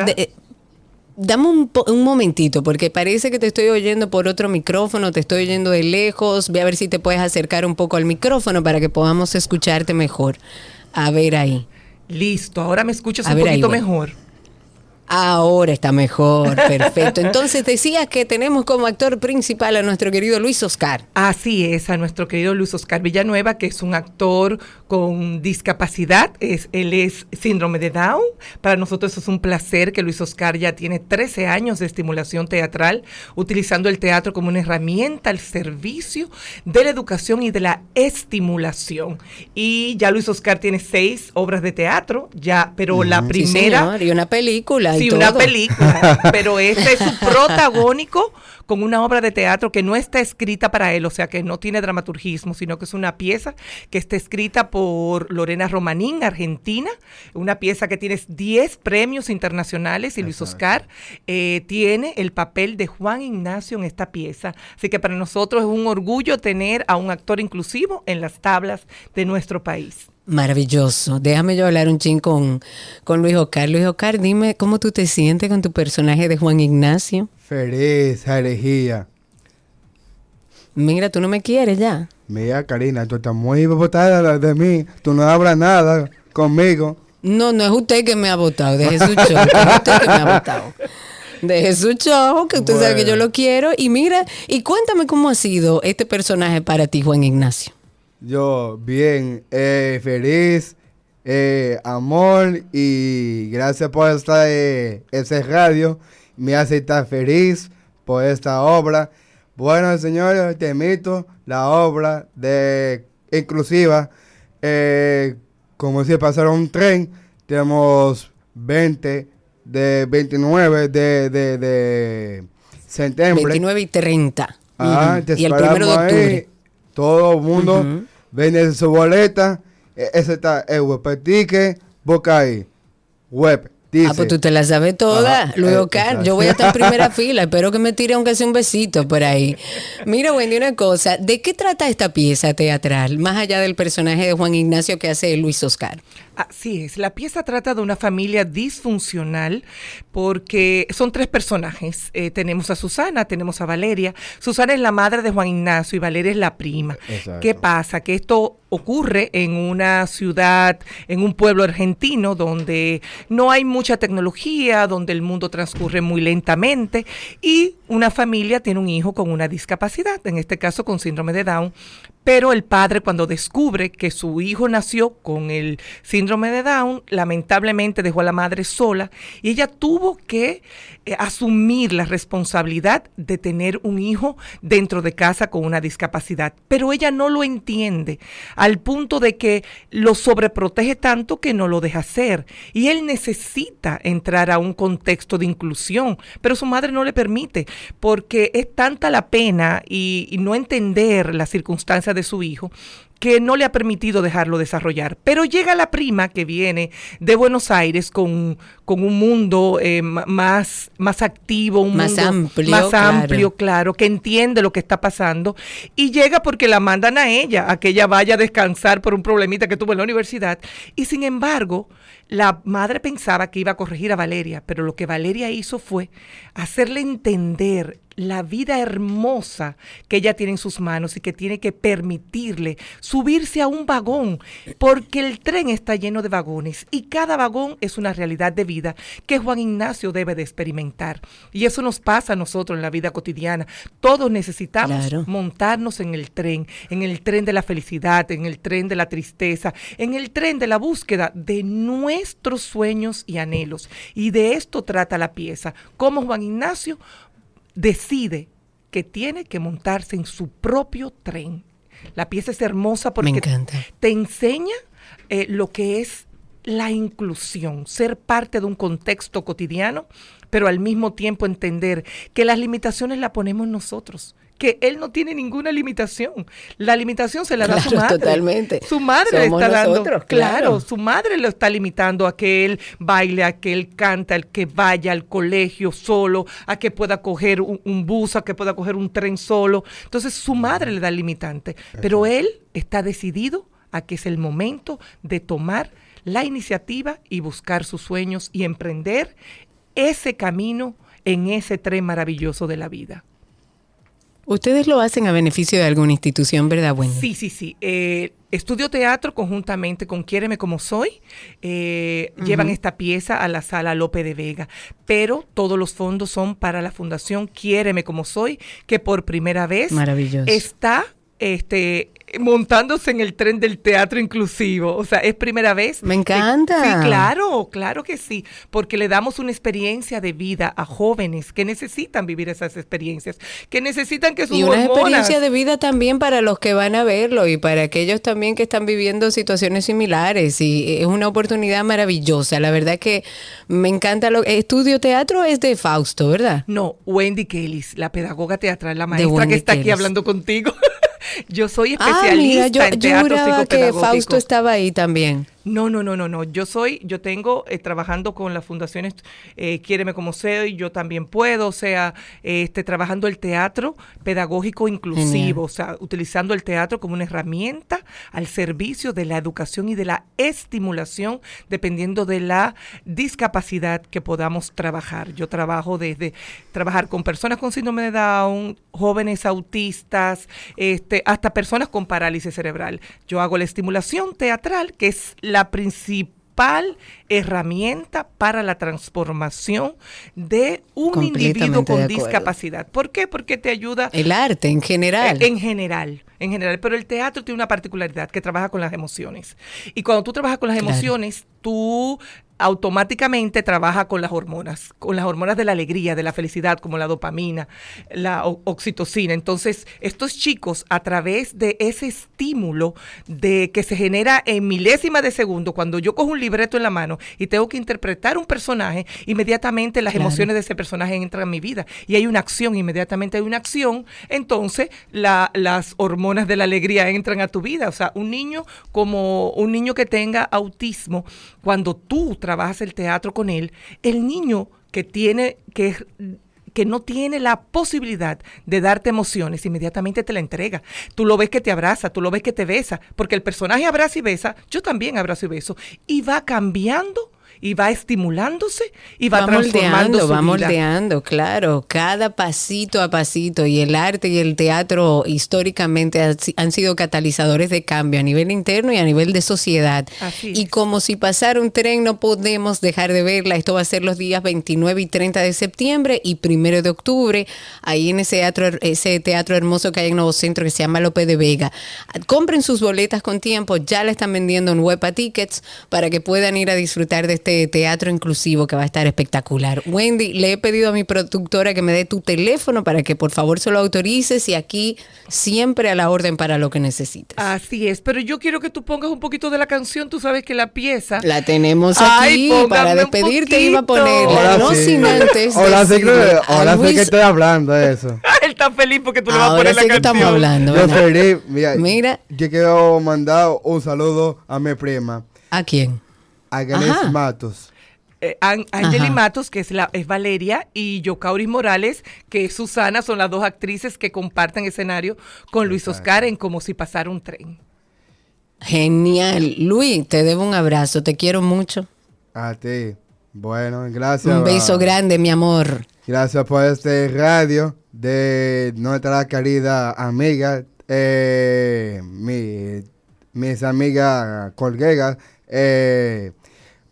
Dame un, un, momentito, porque parece que te estoy oyendo por otro micrófono, te estoy oyendo de lejos. Ve a ver si te puedes acercar un poco al micrófono para que podamos escucharte mejor. A ver ahí. Listo, ahora me escuchas un poquito mejor. Ahora está mejor, perfecto. Entonces decías que tenemos como actor principal a nuestro querido Luis Oscar. Así es, a nuestro querido Luis Oscar Villanueva, que es un actor con discapacidad. Es, él es síndrome de Down. Para nosotros es un placer que Luis Oscar ya tiene 13 años de estimulación teatral, utilizando el teatro como una herramienta al servicio de la educación y de la estimulación. Y ya Luis Oscar tiene seis obras de teatro, ya, pero la primera... y una película. Sí, una película, pero este es su protagónico con una obra de teatro que no está escrita para él, o sea, que no tiene dramaturgismo, sino que es una pieza que está escrita por Lorena Romanín, argentina, una pieza que tiene 10 premios internacionales y Luis Oscar eh, tiene el papel de Juan Ignacio en esta pieza. Así que para nosotros es un orgullo tener a un actor inclusivo en las tablas de nuestro país. Maravilloso. Déjame yo hablar un chin con, con Luis Oscar. Luis Oscar, dime cómo tú te sientes con tu personaje de Juan Ignacio. Feliz, herejía. Mira, tú no me quieres ya. Mira, Karina, tú estás muy botada de mí. Tú no hablas nada conmigo. No, no es usted que me ha votado. Deje su show. es usted que me ha votado. Deje su show, que usted sabe que yo lo quiero. Y mira, y cuéntame cómo ha sido este personaje para ti, Juan Ignacio. Yo, bien, eh, feliz, eh, amor y gracias por estar en ese radio. Me hace estar feliz por esta obra. Bueno, señores, te invito la obra de inclusiva. Eh, como si pasara un tren, tenemos 20 de 29 de, de, de septiembre. 29 y 30. Ah, y el primero de octubre. todo el mundo boleta. E, ese está el web boca ahí. Web ah, pues tú te la sabes toda, Luego, eh, Yo voy a estar en primera fila. Espero que me tire aunque sea un besito por ahí. Mira, Wendy, una cosa. ¿De qué trata esta pieza teatral? Más allá del personaje de Juan Ignacio que hace Luis Oscar. Así es, la pieza trata de una familia disfuncional porque son tres personajes. Eh, tenemos a Susana, tenemos a Valeria. Susana es la madre de Juan Ignacio y Valeria es la prima. ¿Qué pasa? Que esto ocurre en una ciudad, en un pueblo argentino donde no hay mucha tecnología, donde el mundo transcurre muy lentamente y una familia tiene un hijo con una discapacidad, en este caso con síndrome de Down, pero el padre cuando descubre que su hijo nació con el síndrome de Down, lamentablemente dejó a la madre sola y ella tuvo que eh, asumir la responsabilidad de tener un hijo dentro de casa con una discapacidad. Pero ella no lo entiende al punto de que lo sobreprotege tanto que no lo deja hacer. Y él necesita entrar a un contexto de inclusión, pero su madre no le permite porque es tanta la pena y, y no entender las circunstancias de su hijo que no le ha permitido dejarlo desarrollar. Pero llega la prima que viene de Buenos Aires con, con un mundo eh, más, más activo, un más mundo amplio, más claro. amplio, claro, que entiende lo que está pasando. Y llega porque la mandan a ella, a que ella vaya a descansar por un problemita que tuvo en la universidad. Y sin embargo, la madre pensaba que iba a corregir a Valeria, pero lo que Valeria hizo fue hacerle entender la vida hermosa que ella tiene en sus manos y que tiene que permitirle subirse a un vagón, porque el tren está lleno de vagones y cada vagón es una realidad de vida que Juan Ignacio debe de experimentar. Y eso nos pasa a nosotros en la vida cotidiana. Todos necesitamos Claro. montarnos en el tren, en el tren de la felicidad, en el tren de la tristeza, en el tren de la búsqueda de nuestros sueños y anhelos. Y de esto trata la pieza. Cómo Juan Ignacio decide que tiene que montarse en su propio tren. La pieza es hermosa porque te enseña eh, lo que es la inclusión, ser parte de un contexto cotidiano, pero al mismo tiempo entender que las limitaciones las ponemos nosotros, que él no tiene ninguna limitación. La limitación se la da su Claro, madre. totalmente. Su madre le está dando. claro, claro. su madre lo está limitando a que él baile, a que él canta, al que vaya al colegio solo, a que pueda coger un, un bus, a que pueda coger un tren solo. Entonces su madre le da el limitante, pero él está decidido a que es el momento de tomar la iniciativa y buscar sus sueños y emprender ese camino en ese tren maravilloso de la vida. Ustedes lo hacen a beneficio de alguna institución, ¿verdad, Wendy? Sí, sí, sí. Eh, estudio teatro conjuntamente con Quiéreme como soy. eh, Llevan esta pieza a la sala Lope de Vega, pero todos los fondos son para la Fundación Quiéreme como soy, que por primera vez está este, montándose en el tren del teatro inclusivo. O sea, es primera vez. Me encanta. Sí, claro, claro que sí, porque le damos una experiencia de vida a jóvenes que necesitan vivir esas experiencias, que necesitan que sus Y una hormonas- experiencia de vida también para los que van a verlo y para aquellos también que están viviendo situaciones similares. Y es una oportunidad maravillosa. La verdad que me encanta lo Estudio teatro es de Fausto, ¿verdad? No, Wendy Kellis, la pedagoga teatral, la maestra que está aquí hablando contigo. Yo soy Ah, especialista mira, yo, en yo teatro juraba que. Fausto estaba ahí también. No, no, no, no, no. Yo soy, yo tengo eh, trabajando con las fundaciones eh, Quiéreme como soy, yo también puedo, o sea, este, trabajando el teatro pedagógico inclusivo, Genial. o sea, utilizando el teatro como una herramienta al servicio de la educación y de la estimulación, dependiendo de la discapacidad que podamos trabajar. Yo trabajo desde trabajar con personas con síndrome de Down, jóvenes autistas, este, hasta personas con parálisis cerebral. Yo hago la estimulación teatral, que es la principal herramienta para la transformación de un individuo con discapacidad. ¿Por qué? Porque te ayuda El arte en general. eh, En general, en general. Pero el teatro tiene una particularidad que trabaja con las emociones. Y cuando tú trabajas con las Claro. emociones, tú automáticamente trabajas con las hormonas, con las hormonas de la alegría, de la felicidad, como la dopamina, la oxitocina. Entonces, estos chicos, a través de ese estímulo de que se genera en milésimas de segundo, cuando yo cojo un libreto en la mano y tengo que interpretar un personaje, inmediatamente las Claro. emociones de ese personaje entran en mi vida y hay una acción, inmediatamente hay una acción, entonces la- las hormonas de la alegría entran a tu vida. O sea, un niño como un niño que tenga autismo, cuando tú trabajas el teatro con él, el niño que tiene que que no tiene la posibilidad de darte emociones, inmediatamente te la entrega. Tú lo ves que te abraza, tú lo ves que te besa, porque el personaje abraza y besa, yo también abrazo y beso, y va cambiando y va estimulándose y va, va transformando moldeando, su va vida. moldeando, claro, cada pasito a pasito y el arte y el teatro históricamente han si- han sido catalizadores de cambio a nivel interno y a nivel de sociedad. Así y como si pasara un tren no podemos dejar de verla, esto va a ser los días 29 y 30 de septiembre y primero de octubre, ahí en ese teatro, ese teatro hermoso que hay en Nuevo Centro que se llama Lope de Vega. Compren sus boletas con tiempo, ya la están vendiendo en Huepa Tickets para que puedan ir a disfrutar de este teatro inclusivo que va a estar espectacular. Wendy, le he pedido a mi productora que me dé tu teléfono para que por favor se lo autorices y aquí siempre a la orden para lo que necesites. Así es, pero yo quiero que tú pongas un poquito de la canción, tú sabes que la pieza... La tenemos aquí para despedirte iba a ponerla, no sí. sin antes Ahora sí ahora Luis- que estoy hablando de eso. Él está feliz porque tú le vas a poner la que canción. estamos hablando. Yo feliz. Mira, Mira. yo quiero mandar un saludo a mi prima, ¿A quién? Ajá. Matos. Eh, An- Angeli Ajá. Matos, que es, la, es Valeria, y Yocauris Morales, que es Susana, son las dos actrices que comparten escenario con Luis Oscar en Como si pasara un tren. Genial. Luis, te debo un abrazo, te quiero mucho. A ti. Bueno, gracias. Un beso grande, mi amor. Gracias por este radio de nuestra querida amiga, eh, mi- mis amigas colegas. eh,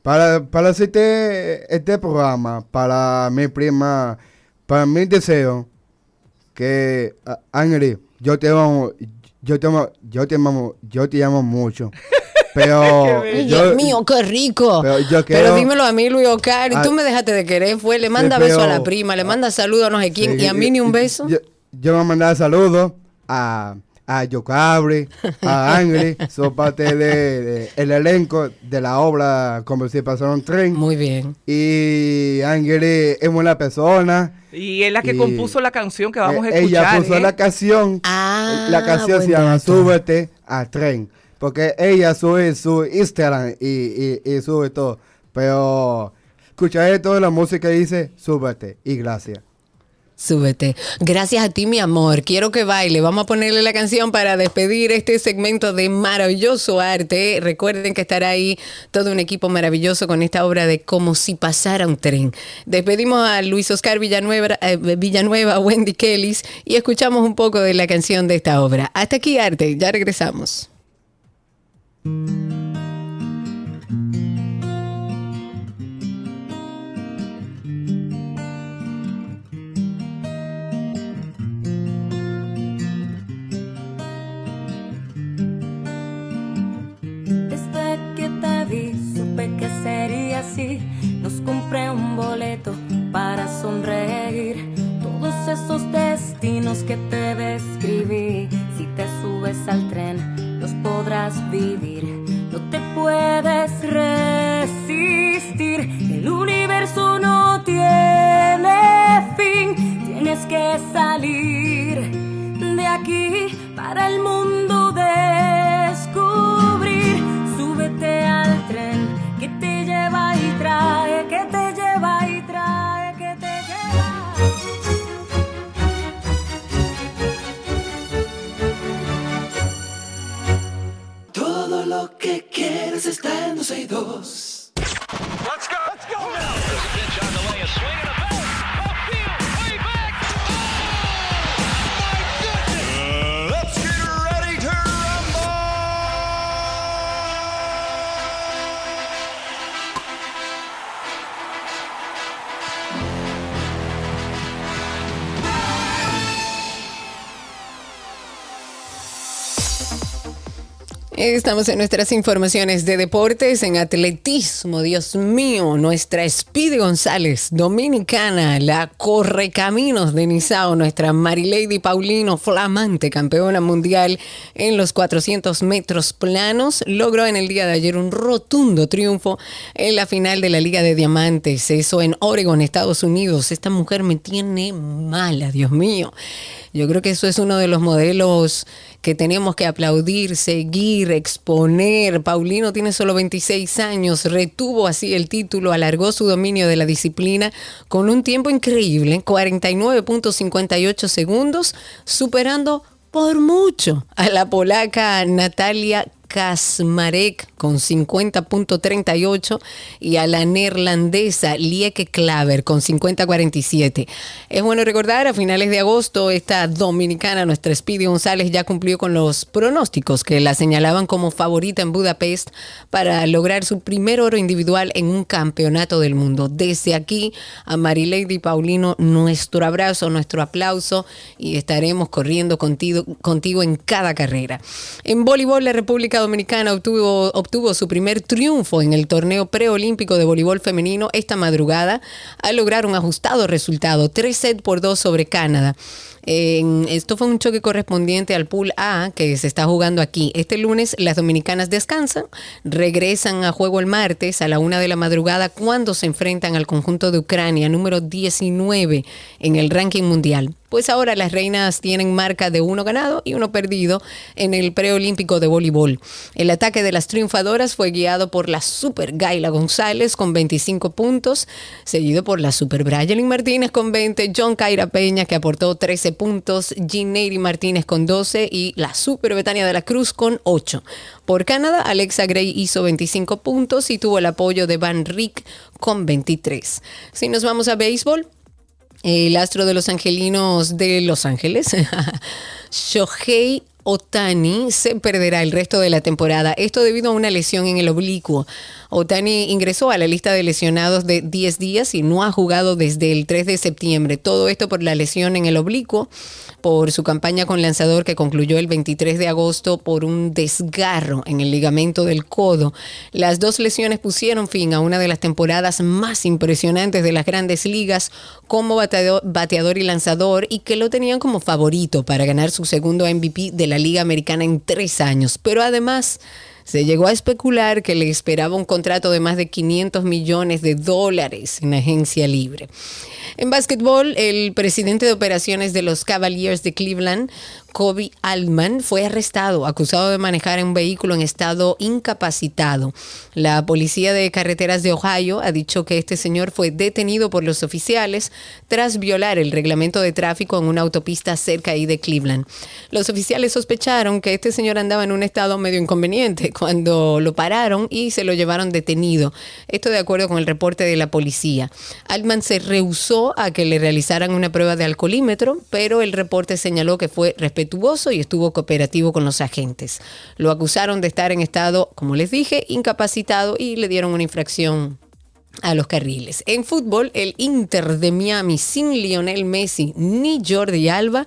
para, para hacerte este programa, para mi prima, para mi deseo, que Angeli, yo te amo, yo te amo, yo te amo, yo te amo mucho. Pero yo, Dios mío, qué rico. pero Pero, yo quiero- dímelo a mí, Luis Ocar, y Ah, tú me dejaste de querer, fue, le manda Sí, beso a pero- la prima, le manda saludo a no sé quién, Sí, y a mí ni un beso. Yo, yo voy a mandar saludos a, a Yocabri, a Angry, son parte del de, el elenco de la obra Como si pasara un tren. Muy bien. Y Angry es buena persona. Y es la que Y- compuso la canción que vamos a Eh, escuchar. Ella puso ¿eh? la canción. Ah, la canción se llama dato. Súbete a tren. Porque ella sube su Instagram y, y, y sube todo. Pero escucha esto, la música dice súbete y gracias. Súbete. Gracias a ti, mi amor. Quiero que baile. Vamos a ponerle la canción para despedir este segmento de maravilloso arte. Recuerden que estará ahí todo un equipo maravilloso con esta obra de Como si pasara un tren. Despedimos a Luis Oscar Villanueva, eh, Villanueva, Wendy Kellys y escuchamos un poco de la canción de esta obra. Hasta aquí, arte. Ya regresamos. Nos compré un boleto para sonreír. Todos esos destinos que te describí, si te subes al tren, los podrás vivir. No te puedes resistir, el universo no tiene fin. Tienes que salir de aquí para el mundo descubrir. Trae, que te lleva y trae, que te lleva. Todo lo que quieres está en 12 y 2. Estamos en nuestras informaciones de deportes, en atletismo, Dios mío, nuestra Speedy González, dominicana, la correcaminos de Nizao, nuestra Marilady Paulino, flamante campeona mundial en los 400 metros planos, logró en el día de ayer un rotundo triunfo en la final de la Liga de Diamantes, eso en Oregon, Estados Unidos. Esta mujer me tiene mala, Dios mío. Yo creo que eso es uno de los modelos que tenemos que aplaudir, seguir, exponer. Paulino tiene solo 26 años, retuvo así el título, alargó su dominio de la disciplina con un tiempo increíble, 49.58 segundos, superando por mucho a la polaca Natalia Kasmarek con 50.38 y a la neerlandesa Lieke Klaver con 50.47. Es bueno recordar, a finales de agosto, esta dominicana, nuestra Speedy González, ya cumplió con los pronósticos que la señalaban como favorita en Budapest para lograr su primer oro individual en un campeonato del mundo. Desde aquí, a Marilady Paulino, nuestro abrazo, nuestro aplauso y estaremos corriendo contigo, contigo en cada carrera. En voleibol, la República Dominicana obtuvo, obtuvo su primer triunfo en el torneo preolímpico de voleibol femenino esta madrugada al lograr un ajustado resultado, 3 sets por 2 sobre Canadá. Esto fue un choque correspondiente al Pool A que se está jugando aquí. Este lunes las dominicanas descansan, regresan a juego el martes a la una de la madrugada cuando se enfrentan al conjunto de Ucrania, número 19 en el ranking mundial. Pues ahora las reinas tienen marca de uno ganado y uno perdido en el preolímpico de voleibol. El ataque de las triunfadoras fue guiado por la super Gaila González con 25 puntos, seguido por la super Brayelin Martínez con 20, John Caira Peña que aportó 13 puntos, Gineiri Martínez con 12 y la super Betania de la Cruz con 8. Por Canadá, Alexa Gray hizo 25 puntos y tuvo el apoyo de Van Rick con 23. Si nos vamos a béisbol, el astro de los angelinos de Los Ángeles, Shohei Otani, se perderá el resto de la temporada. Esto debido a una lesión en el oblicuo. Otani ingresó a la lista de lesionados de 10 días y no ha jugado desde el 3 de septiembre. Todo esto por la lesión en el oblicuo, por su campaña con lanzador que concluyó el 23 de agosto por un desgarro en el ligamento del codo. Las dos lesiones pusieron fin a una de las temporadas más impresionantes de las grandes ligas como bateador, y lanzador y que lo tenían como favorito para ganar su segundo MVP de la Liga Americana en tres años. Pero además se llegó a especular que le esperaba un contrato de más de 500 millones de dólares en agencia libre. En básquetbol, el presidente de operaciones de los Cavaliers de Cleveland, Kobe Altman, fue arrestado, acusado de manejar un vehículo en estado incapacitado. La policía de carreteras de Ohio ha dicho que este señor fue detenido por los oficiales tras violar el reglamento de tráfico en una autopista cerca ahí de Cleveland. Los oficiales sospecharon que este señor andaba en un estado medio inconveniente cuando lo pararon y se lo llevaron detenido. Esto de acuerdo con el reporte de la policía. Altman se rehusó a que le realizaran una prueba de alcoholímetro, pero el reporte señaló que fue y estuvo cooperativo con los agentes. Lo acusaron de estar en estado, como les dije, incapacitado y le dieron una infracción a los carriles. En fútbol, el Inter de Miami sin Lionel Messi ni Jordi Alba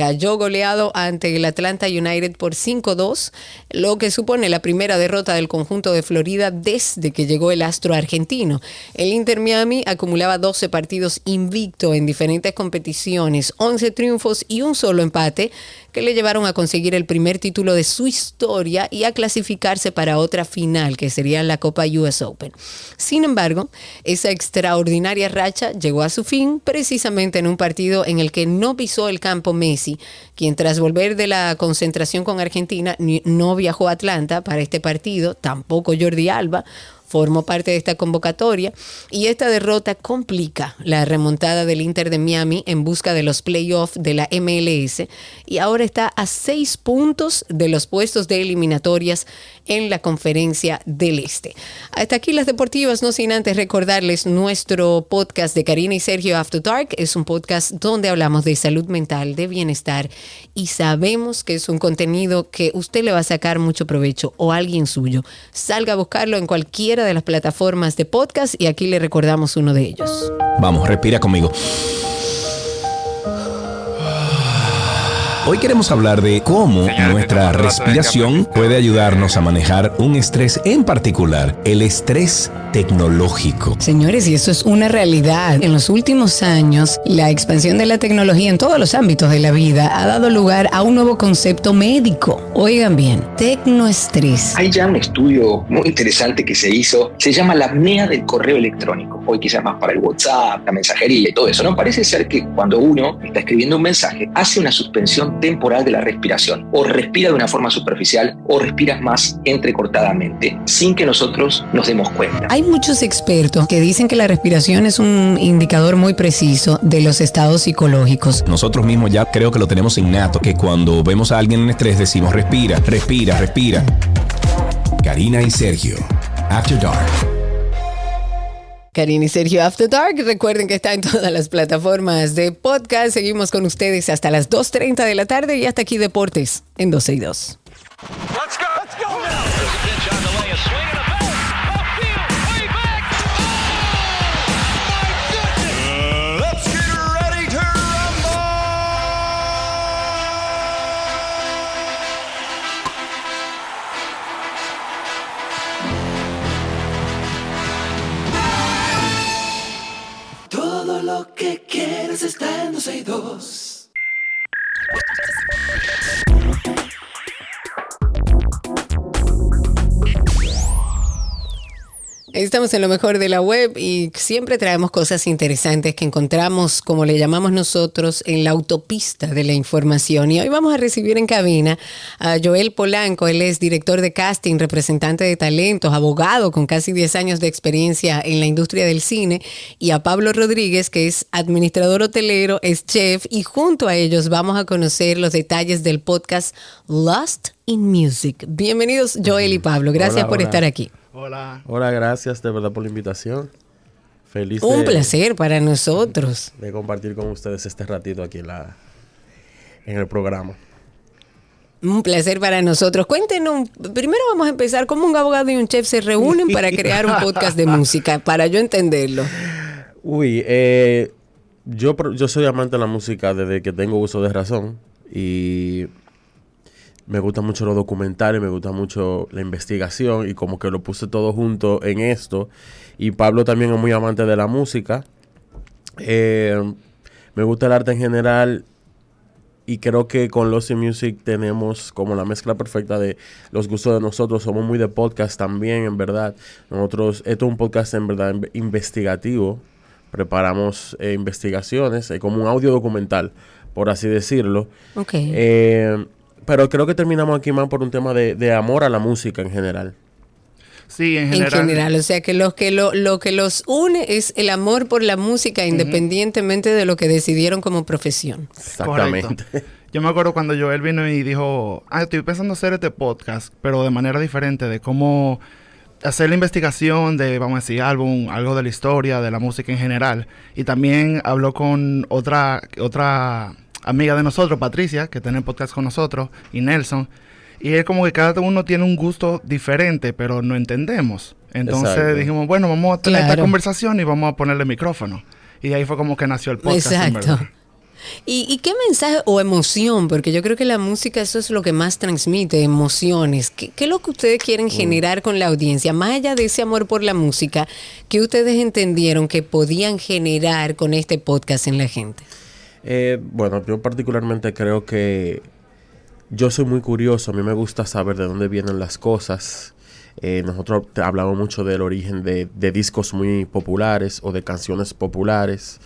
cayó goleado ante el Atlanta United por 5-2, lo que supone la primera derrota del conjunto de Florida desde que llegó el astro argentino. El Inter Miami acumulaba 12 partidos invicto en diferentes competiciones, 11 triunfos y un solo empate que le llevaron a conseguir el primer título de su historia y a clasificarse para otra final, que sería la Copa US Open. Sin embargo, esa extraordinaria racha llegó a su fin precisamente en un partido en el que no pisó el campo Messi, quien tras volver de la concentración con Argentina no viajó a Atlanta para este partido, tampoco Jordi Alba, formó parte de esta convocatoria y esta derrota complica la remontada del Inter de Miami en busca de los playoffs de la MLS y ahora está a seis puntos de los puestos de eliminatorias en la conferencia del Este. Hasta aquí las deportivas, no sin antes recordarles nuestro podcast de Karina y Sergio After Dark. Es un podcast donde hablamos de salud mental, de bienestar y sabemos que es un contenido que usted le va a sacar mucho provecho o alguien suyo. Salga a buscarlo en cualquiera de las plataformas de podcast y aquí le recordamos uno de ellos. Vamos, respira conmigo. Hoy queremos hablar de cómo nuestra respiración puede ayudarnos a manejar un estrés en particular, el estrés tecnológico. Señores, y eso es una realidad. En los últimos años, la expansión de la tecnología en todos los ámbitos de la vida ha dado lugar a un nuevo concepto médico. Oigan bien, tecnoestrés. Hay ya un estudio muy interesante que se hizo, se llama la apnea del correo electrónico. Hoy quizás más para el WhatsApp, la mensajería y todo eso, ¿no? Parece ser que cuando uno está escribiendo un mensaje, hace una suspensión temporal de la respiración. O respira de una forma superficial o respiras más entrecortadamente, sin que nosotros nos demos cuenta. Hay muchos expertos que dicen que la respiración es un indicador muy preciso de los estados psicológicos. Nosotros mismos ya creo que lo tenemos innato, que cuando vemos a alguien en estrés decimos respira, respira, respira. Karina y Sergio, After Dark. Karina y Sergio After Dark. Recuerden que está en todas las plataformas de podcast. Seguimos con ustedes hasta las 2.30 de la tarde y hasta aquí Deportes en 12 y 2. lo que quieres está en 12 y 2. Estamos en lo mejor de la web y siempre traemos cosas interesantes que encontramos, como le llamamos nosotros, en la autopista de la información. Y hoy vamos a recibir en cabina a Joel Polanco. Él es director de casting, representante de talentos, abogado con casi 10 años de experiencia en la industria del cine. Y a Pablo Rodríguez, que es administrador hotelero, es chef. Y junto a ellos vamos a conocer los detalles del podcast Lost in Music. Bienvenidos Joel y Pablo. Gracias por estar aquí. Hola. Hola, gracias de verdad por la invitación. Feliz. Un placer para nosotros. De compartir con ustedes este ratito aquí en, la, en el programa. Un placer para nosotros. Cuéntenos, primero vamos a empezar, ¿cómo un abogado y un chef se reúnen para crear un podcast de música? Para yo entenderlo. Uy, eh, yo, yo soy amante de la música desde que tengo uso de razón y me gusta mucho los documentales, me gusta mucho la investigación y como que lo puse todo junto en esto. Y Pablo también es muy amante de la música. Eh, me gusta el arte en general y creo que con Lost Music tenemos como la mezcla perfecta de los gustos de nosotros. Somos muy de podcast también, en verdad. Nosotros, esto es un podcast en verdad investigativo. Preparamos eh, investigaciones, es como un audio documental, por así decirlo. Ok. Eh, pero creo que terminamos aquí más por un tema de, amor a la música en general. Sí, en general. En general, o sea que lo que, lo, lo que los une es el amor por la música independientemente de lo que decidieron como profesión. Exactamente. Yo me acuerdo cuando Joel vino y dijo, ah, estoy pensando hacer este podcast, pero de manera diferente, de cómo hacer la investigación de, vamos a decir, álbum, algo de la historia, de la música en general. Y también habló con otra, otra amiga de nosotros, Patricia, que tiene podcast con nosotros, y Nelson. Y es como que cada uno tiene un gusto diferente, pero no entendemos. Entonces dijimos, bueno, vamos a tener esta conversación y vamos a ponerle micrófono. Y ahí fue como que nació el podcast. Exacto. ¿Y, y qué mensaje o emoción? Porque yo creo que la música eso es lo que más transmite, emociones. ¿Qué, qué es lo que ustedes quieren Mm. generar con la audiencia? Más allá de ese amor por la música, ¿qué ustedes entendieron que podían generar con este podcast en la gente? Eh, bueno, yo particularmente creo que yo soy muy curioso, a mí me gusta saber de dónde vienen las cosas. Eh, nosotros hablamos mucho del origen de, de discos muy populares o de canciones populares.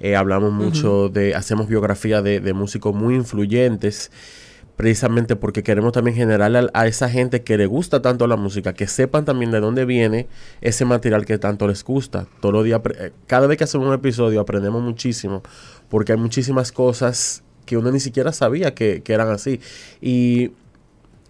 Eh, hablamos mucho de, hacemos biografía de, de músicos muy influyentes, precisamente porque queremos también generar a, a esa gente que le gusta tanto la música, que sepan también de dónde viene ese material que tanto les gusta. Todos los días, eh, cada vez que hacemos un episodio aprendemos muchísimo, porque hay muchísimas cosas que uno ni siquiera sabía que, que eran así. Y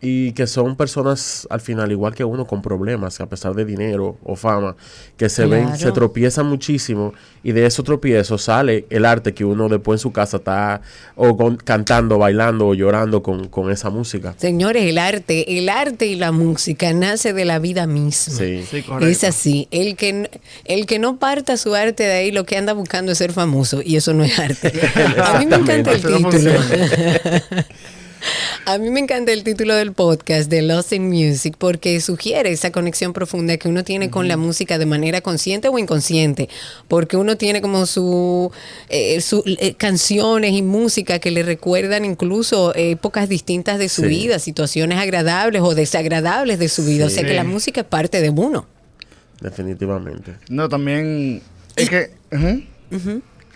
y que son personas al final igual que uno con problemas a pesar de dinero o fama que se ven se tropiezan muchísimo y de esos tropiezos sale el arte que uno después en su casa está o con- cantando bailando o llorando con, con esa música Señores, el arte, el arte y la música nace de la vida misma. Sí. Sí, es así. El que, el que no parta su arte de ahí, lo que anda buscando es ser famoso. Y eso no es arte. A mí me encanta el título. A mí me encanta el título del podcast de Lost in Music porque sugiere esa conexión profunda que uno tiene con la música de manera consciente o inconsciente, porque uno tiene como su, eh, su- eh, canciones y música que le recuerdan incluso épocas distintas de su Sí. vida, situaciones agradables o desagradables de su vida. O sea Sí. que la música es parte de uno. definitivamente No, también es que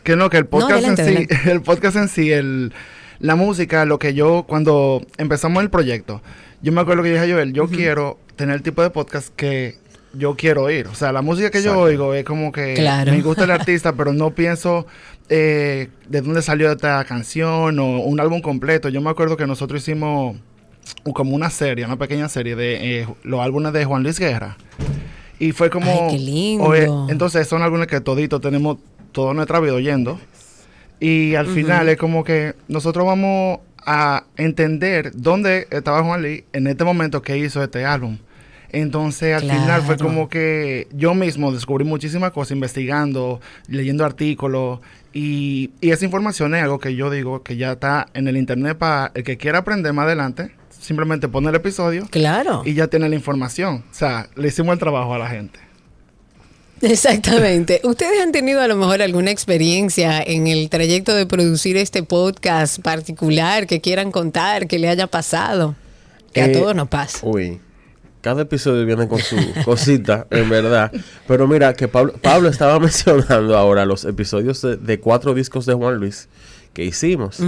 que no que el podcast adelante, en sí, adelante. el podcast en sí, el la música, lo que yo cuando empezamos el proyecto, yo me acuerdo que dije a Joel, yo quiero tener el tipo de podcast que yo quiero oír. O sea, la música que yo oigo es como que Claro. me gusta el artista, pero no pienso eh, de dónde salió esta canción o un álbum completo. Yo me acuerdo que nosotros hicimos como una serie, una pequeña serie de eh, los álbumes de Juan Luis Guerra. Y fue como... Ay, qué lindo. oye, entonces son álbumes que todito tenemos toda nuestra vida oyendo. Y al final es como que nosotros vamos a entender dónde estaba Juan Luis en este momento que hizo este álbum. Entonces al final fue como que yo mismo descubrí muchísimas cosas investigando, leyendo artículos y, y esa información es algo que yo digo que ya está en el internet para el que quiera aprender más adelante. Simplemente pone el episodio Claro. y ya tiene la información. O sea, le hicimos el trabajo a la gente. Exactamente. ¿Ustedes han tenido a lo mejor alguna experiencia en el trayecto de producir este podcast particular que quieran contar, que le haya pasado? Que a Eh, todos nos pasa. Uy, cada episodio viene con su cosita, en verdad. Pero mira, que Pablo, Pablo estaba mencionando ahora los episodios de, de cuatro discos de Juan Luis que hicimos.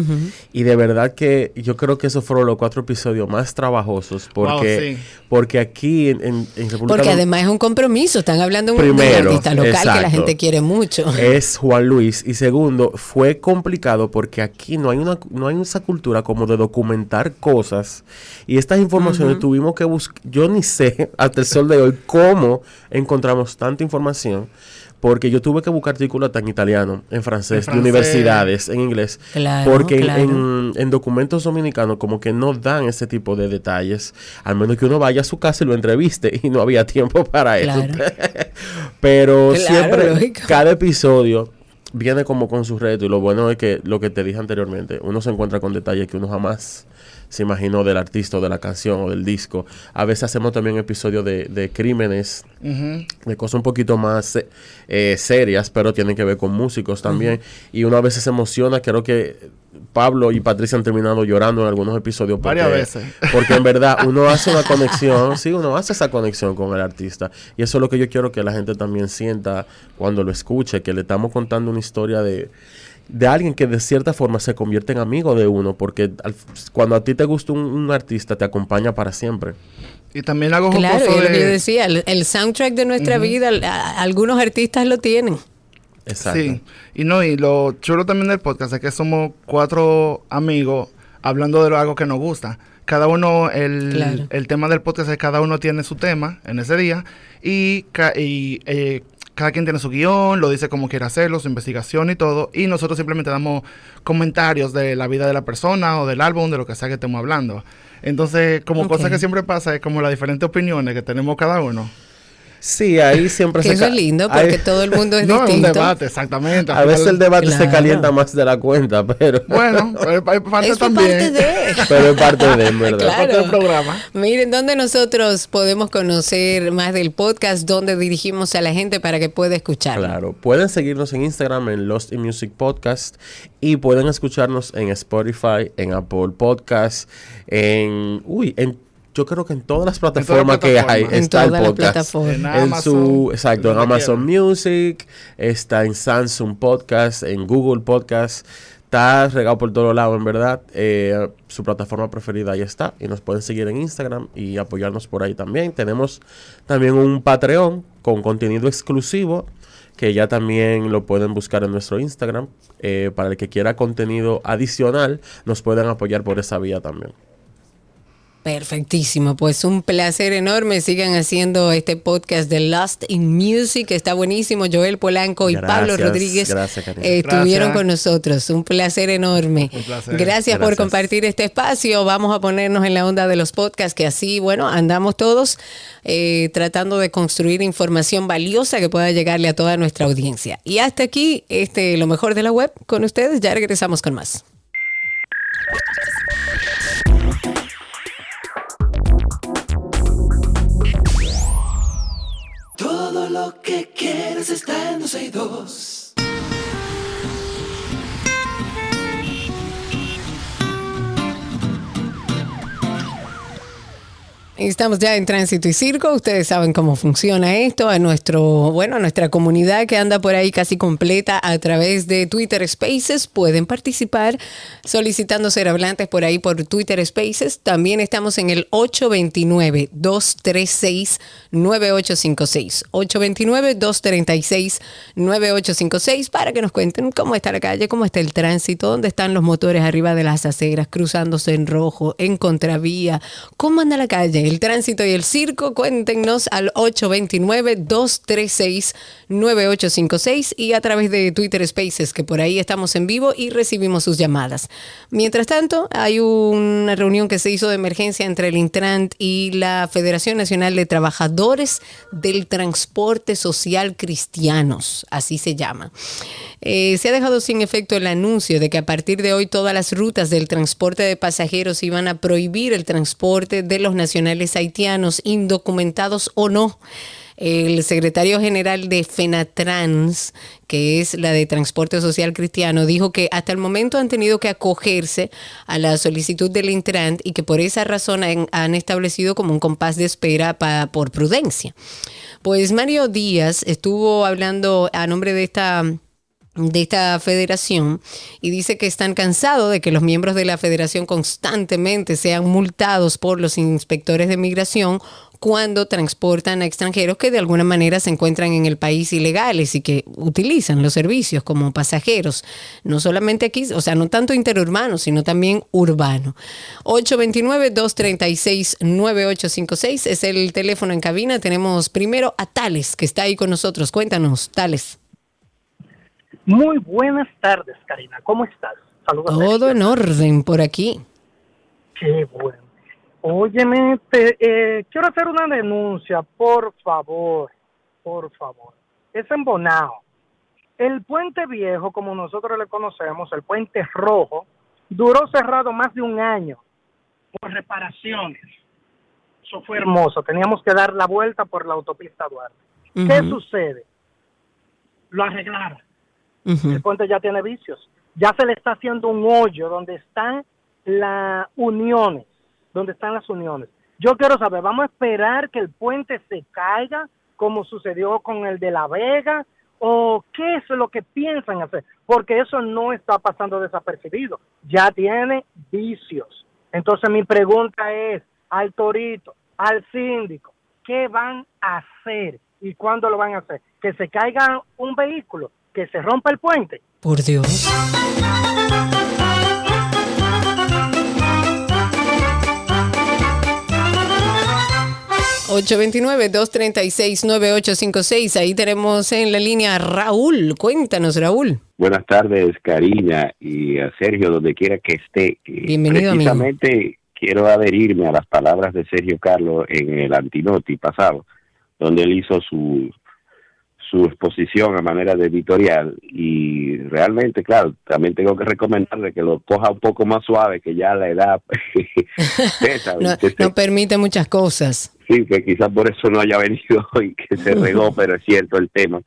Y de verdad que yo creo que esos fueron los cuatro episodios más trabajosos porque, Wow, sí. porque aquí en, en, en República Porque Dom- además es un compromiso. Están hablando un, de un Primero, artista local que la gente quiere mucho. es Juan Luis y segundo fue complicado porque aquí no hay una no hay esa cultura como de documentar cosas y estas informaciones tuvimos que buscar yo ni sé hasta el sol de hoy cómo encontramos tanta información porque yo tuve que buscar artículos en italiano, en francés, de francés. universidades, en inglés, Claro, porque en- claro. en, en documentos dominicanos como que no dan ese tipo de detalles, al menos que uno vaya a su casa y lo entreviste y no había tiempo para eso. Claro. Pero Claro, siempre, lógico. cada episodio viene como con su reto y lo bueno es que lo que te dije anteriormente, uno se encuentra con detalles que uno jamás se imaginó del artista o de la canción o del disco. A veces hacemos también episodios de, de crímenes, de cosas un poquito más eh, serias, pero tienen que ver con músicos también. Y uno a veces se emociona, creo que Pablo y Patricia han terminado llorando en algunos episodios. Porque, Varias veces. Porque en verdad uno hace una conexión, sí, uno hace esa conexión con el artista. Y eso es lo que yo quiero que la gente también sienta cuando lo escuche, que le estamos contando una historia de, de alguien que de cierta forma se convierte en amigo de uno, porque al- cuando a ti te gusta un, un artista, te acompaña para siempre. Y también hago Claro, es lo que yo de... decía, el, el soundtrack de nuestra vida, a- algunos artistas lo tienen. Exacto. Sí, y no, y lo chulo también del podcast es que somos cuatro amigos hablando de lo- algo que nos gusta. Cada uno, el, Claro. el tema del podcast es cada uno tiene su tema en ese día y, ca- y, eh, cada quien tiene su guion, lo dice como quiere hacerlo, su investigación y todo, y nosotros simplemente damos comentarios de la vida de la persona o del álbum, de lo que sea que estemos hablando. Entonces, como Ok. cosa que siempre pasa, es como las diferentes opiniones que tenemos cada uno. Sí, ahí siempre Que se eso es lindo porque ahí- todo el mundo es No, es un distinto. debate, exactamente. A veces el debate se calienta más de la cuenta, pero, Bueno, pero es parte Eso es también. parte de. pero es parte de, en verdad. Claro. Parte del programa. Miren, ¿dónde nosotros podemos conocer más del podcast? ¿Dónde dirigimos a la gente para que pueda escuchar? Claro, pueden seguirnos en Instagram en Lost in Music Podcast y pueden escucharnos en Spotify, en Apple Podcast, en uy, en yo creo que en todas las plataformas que hay. En está el todas las podcast. plataformas. En En Amazon, su exacto, en Amazon Music, está en Samsung Podcast, en Google Podcast. Está regado por todos lados, en verdad. Eh, su plataforma preferida ahí está. Y nos pueden seguir en Instagram y apoyarnos por ahí también. Tenemos también un Patreon con contenido exclusivo que ya también lo pueden buscar en nuestro Instagram. Eh, para el que quiera contenido adicional, nos pueden apoyar por esa vía también. Perfectísimo, pues un placer enorme. Sigan haciendo este podcast de Lost in Music, que está buenísimo. Joel Polanco y Gracias, Pablo Rodríguez gracias, eh, estuvieron Gracias. con nosotros. Un placer enorme. Un placer. Gracias, por Gracias. compartir este espacio. Vamos a ponernos en la onda de los podcasts, que así, bueno, andamos todos eh, tratando de construir información valiosa que pueda llegarle a toda nuestra audiencia. Y hasta aquí, este, lo mejor de la web con ustedes. Ya regresamos con más. Lo que quieres está en 262. Estamos ya en Tránsito y Circo. Ustedes saben cómo funciona esto. A nuestro, bueno, a nuestra comunidad que anda por ahí casi completa a través de Twitter Spaces pueden participar solicitando ser hablantes por ahí por Twitter Spaces. También estamos en el 829-236-9856. 829-236-9856 para que nos cuenten cómo está la calle, cómo está el tránsito, dónde están los motores arriba de las aceras, cruzándose en rojo, en contravía, cómo anda la calle, el tránsito y el circo. Cuéntenos al 829-236-9856 y a través de Twitter Spaces, que por ahí estamos en vivo y recibimos sus llamadas. Mientras tanto, hay una reunión que se hizo de emergencia entre el Intrant y la Federación Nacional de Trabajadores del Transporte Social Cristianos, así se llama. Eh, se ha dejado sin efecto el anuncio de que a partir de hoy todas las rutas del transporte de pasajeros iban a prohibir el transporte de los nacionales haitianos, indocumentados o no. El secretario general de FENATRANS, que es la de Transporte Social Cristiano, dijo que hasta el momento han tenido que acogerse a la solicitud del Intrant y que por esa razón han, han establecido como un compás de espera pa- por prudencia. Pues Mario Díaz estuvo hablando a nombre de esta de esta federación y dice que están cansados de que los miembros de la federación constantemente sean multados por los inspectores de migración cuando transportan a extranjeros que de alguna manera se encuentran en el país ilegales y que utilizan los servicios como pasajeros, no solamente aquí, o sea, no tanto interurbano, sino también urbano. 829-236-9856 es el teléfono en cabina. Tenemos primero a Tales, que está ahí con nosotros. Cuéntanos, Tales. Muy buenas tardes, Karina. ¿Cómo estás? Saludos. Todo en orden por aquí. Qué bueno. Óyeme, te, eh, quiero hacer una denuncia, por favor, por favor. Es en Bonao. El puente viejo, como nosotros le conocemos, el puente rojo, duró cerrado más de un año por reparaciones. Eso fue hermoso. Teníamos que dar la vuelta por la autopista Duarte. ¿Qué sucede? Lo arreglaron. El puente ya tiene vicios. Ya se le está haciendo un hoyo donde están las uniones, donde están las uniones. Yo quiero saber, ¿vamos a esperar que el puente se caiga como sucedió con el de La Vega? ¿O qué es lo que piensan hacer? Porque eso no está pasando desapercibido. Ya tiene vicios. Entonces mi pregunta es al torito, al síndico, ¿qué van a hacer y cuándo lo van a hacer? Que se caiga un vehículo, que se rompa el puente. Por Dios. 829-236-9856. Ahí tenemos en la línea a Raúl. Cuéntanos, Raúl. Buenas tardes, Karina y a Sergio, donde quiera que esté. Bienvenido, amigo. Precisamente quiero adherirme a las palabras de Sergio Carlos en el antinoti pasado, donde él hizo su, su exposición a manera de editorial y realmente, claro, también tengo que recomendarle que lo coja un poco más suave, que ya la edad pesa. No, no permite muchas cosas. Sí, que quizás por eso no haya venido hoy, que se regó, pero es cierto el tema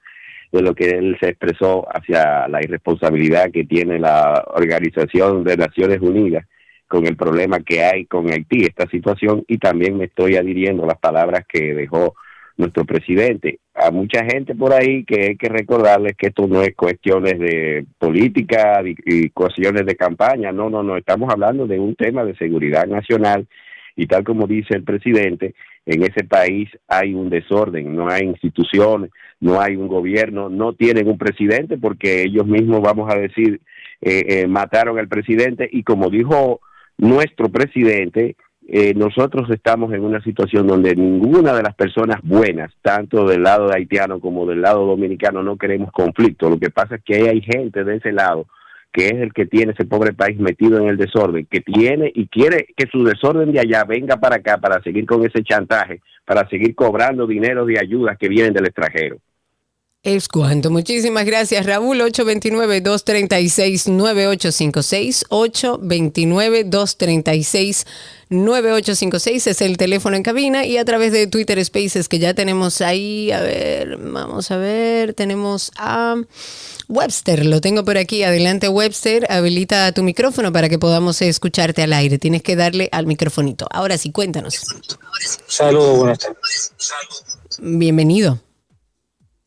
de lo que él se expresó hacia la irresponsabilidad que tiene la Organización de Naciones Unidas con el problema que hay con Haití, esta situación, y también me estoy adhiriendo a las palabras que dejó nuestro presidente. A mucha gente por ahí que hay que recordarles que esto no es cuestiones de política y, cuestiones de campaña, no, no, no, estamos hablando de un tema de seguridad nacional y tal como dice el presidente, en ese país hay un desorden, no hay instituciones, no hay un gobierno, no tienen un presidente porque ellos mismos, vamos a decir, eh, eh, mataron al presidente y como dijo nuestro presidente, eh, nosotros estamos en una situación donde ninguna de las personas buenas, tanto del lado haitiano como del lado dominicano, no queremos conflicto. Lo que pasa es que hay gente de ese lado que es el que tiene ese pobre país metido en el desorden, que tiene y quiere que su desorden de allá venga para acá para seguir con ese chantaje, para seguir cobrando dinero de ayudas que vienen del extranjero. Es cuanto. Muchísimas gracias, Raúl. 829-236-9856. 829-236-9856 es el teléfono en cabina y a través de Twitter Spaces que ya tenemos ahí. A ver, vamos a ver. Tenemos a Webster. Lo tengo por aquí. Adelante, Webster. Habilita tu micrófono para que podamos escucharte al aire. Tienes que darle al microfonito. Ahora sí, cuéntanos. Saludos, buenas tardes. Bienvenido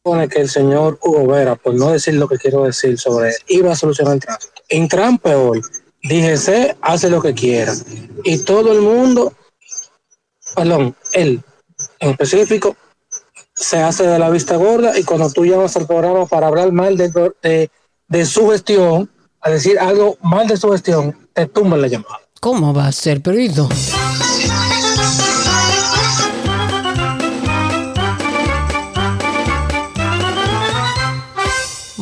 supone que el señor Hugo Vera, por no decir lo que quiero decir sobre él, iba a solucionar el tránsito. En Trump peor, DGC hace lo que quiera. Y todo el mundo, perdón, él en específico, se hace de la vista gorda y cuando tú llamas al programa para hablar mal de, de, su gestión, a decir algo mal de su gestión, te tumban la llamada. ¿Cómo va a ser, perito?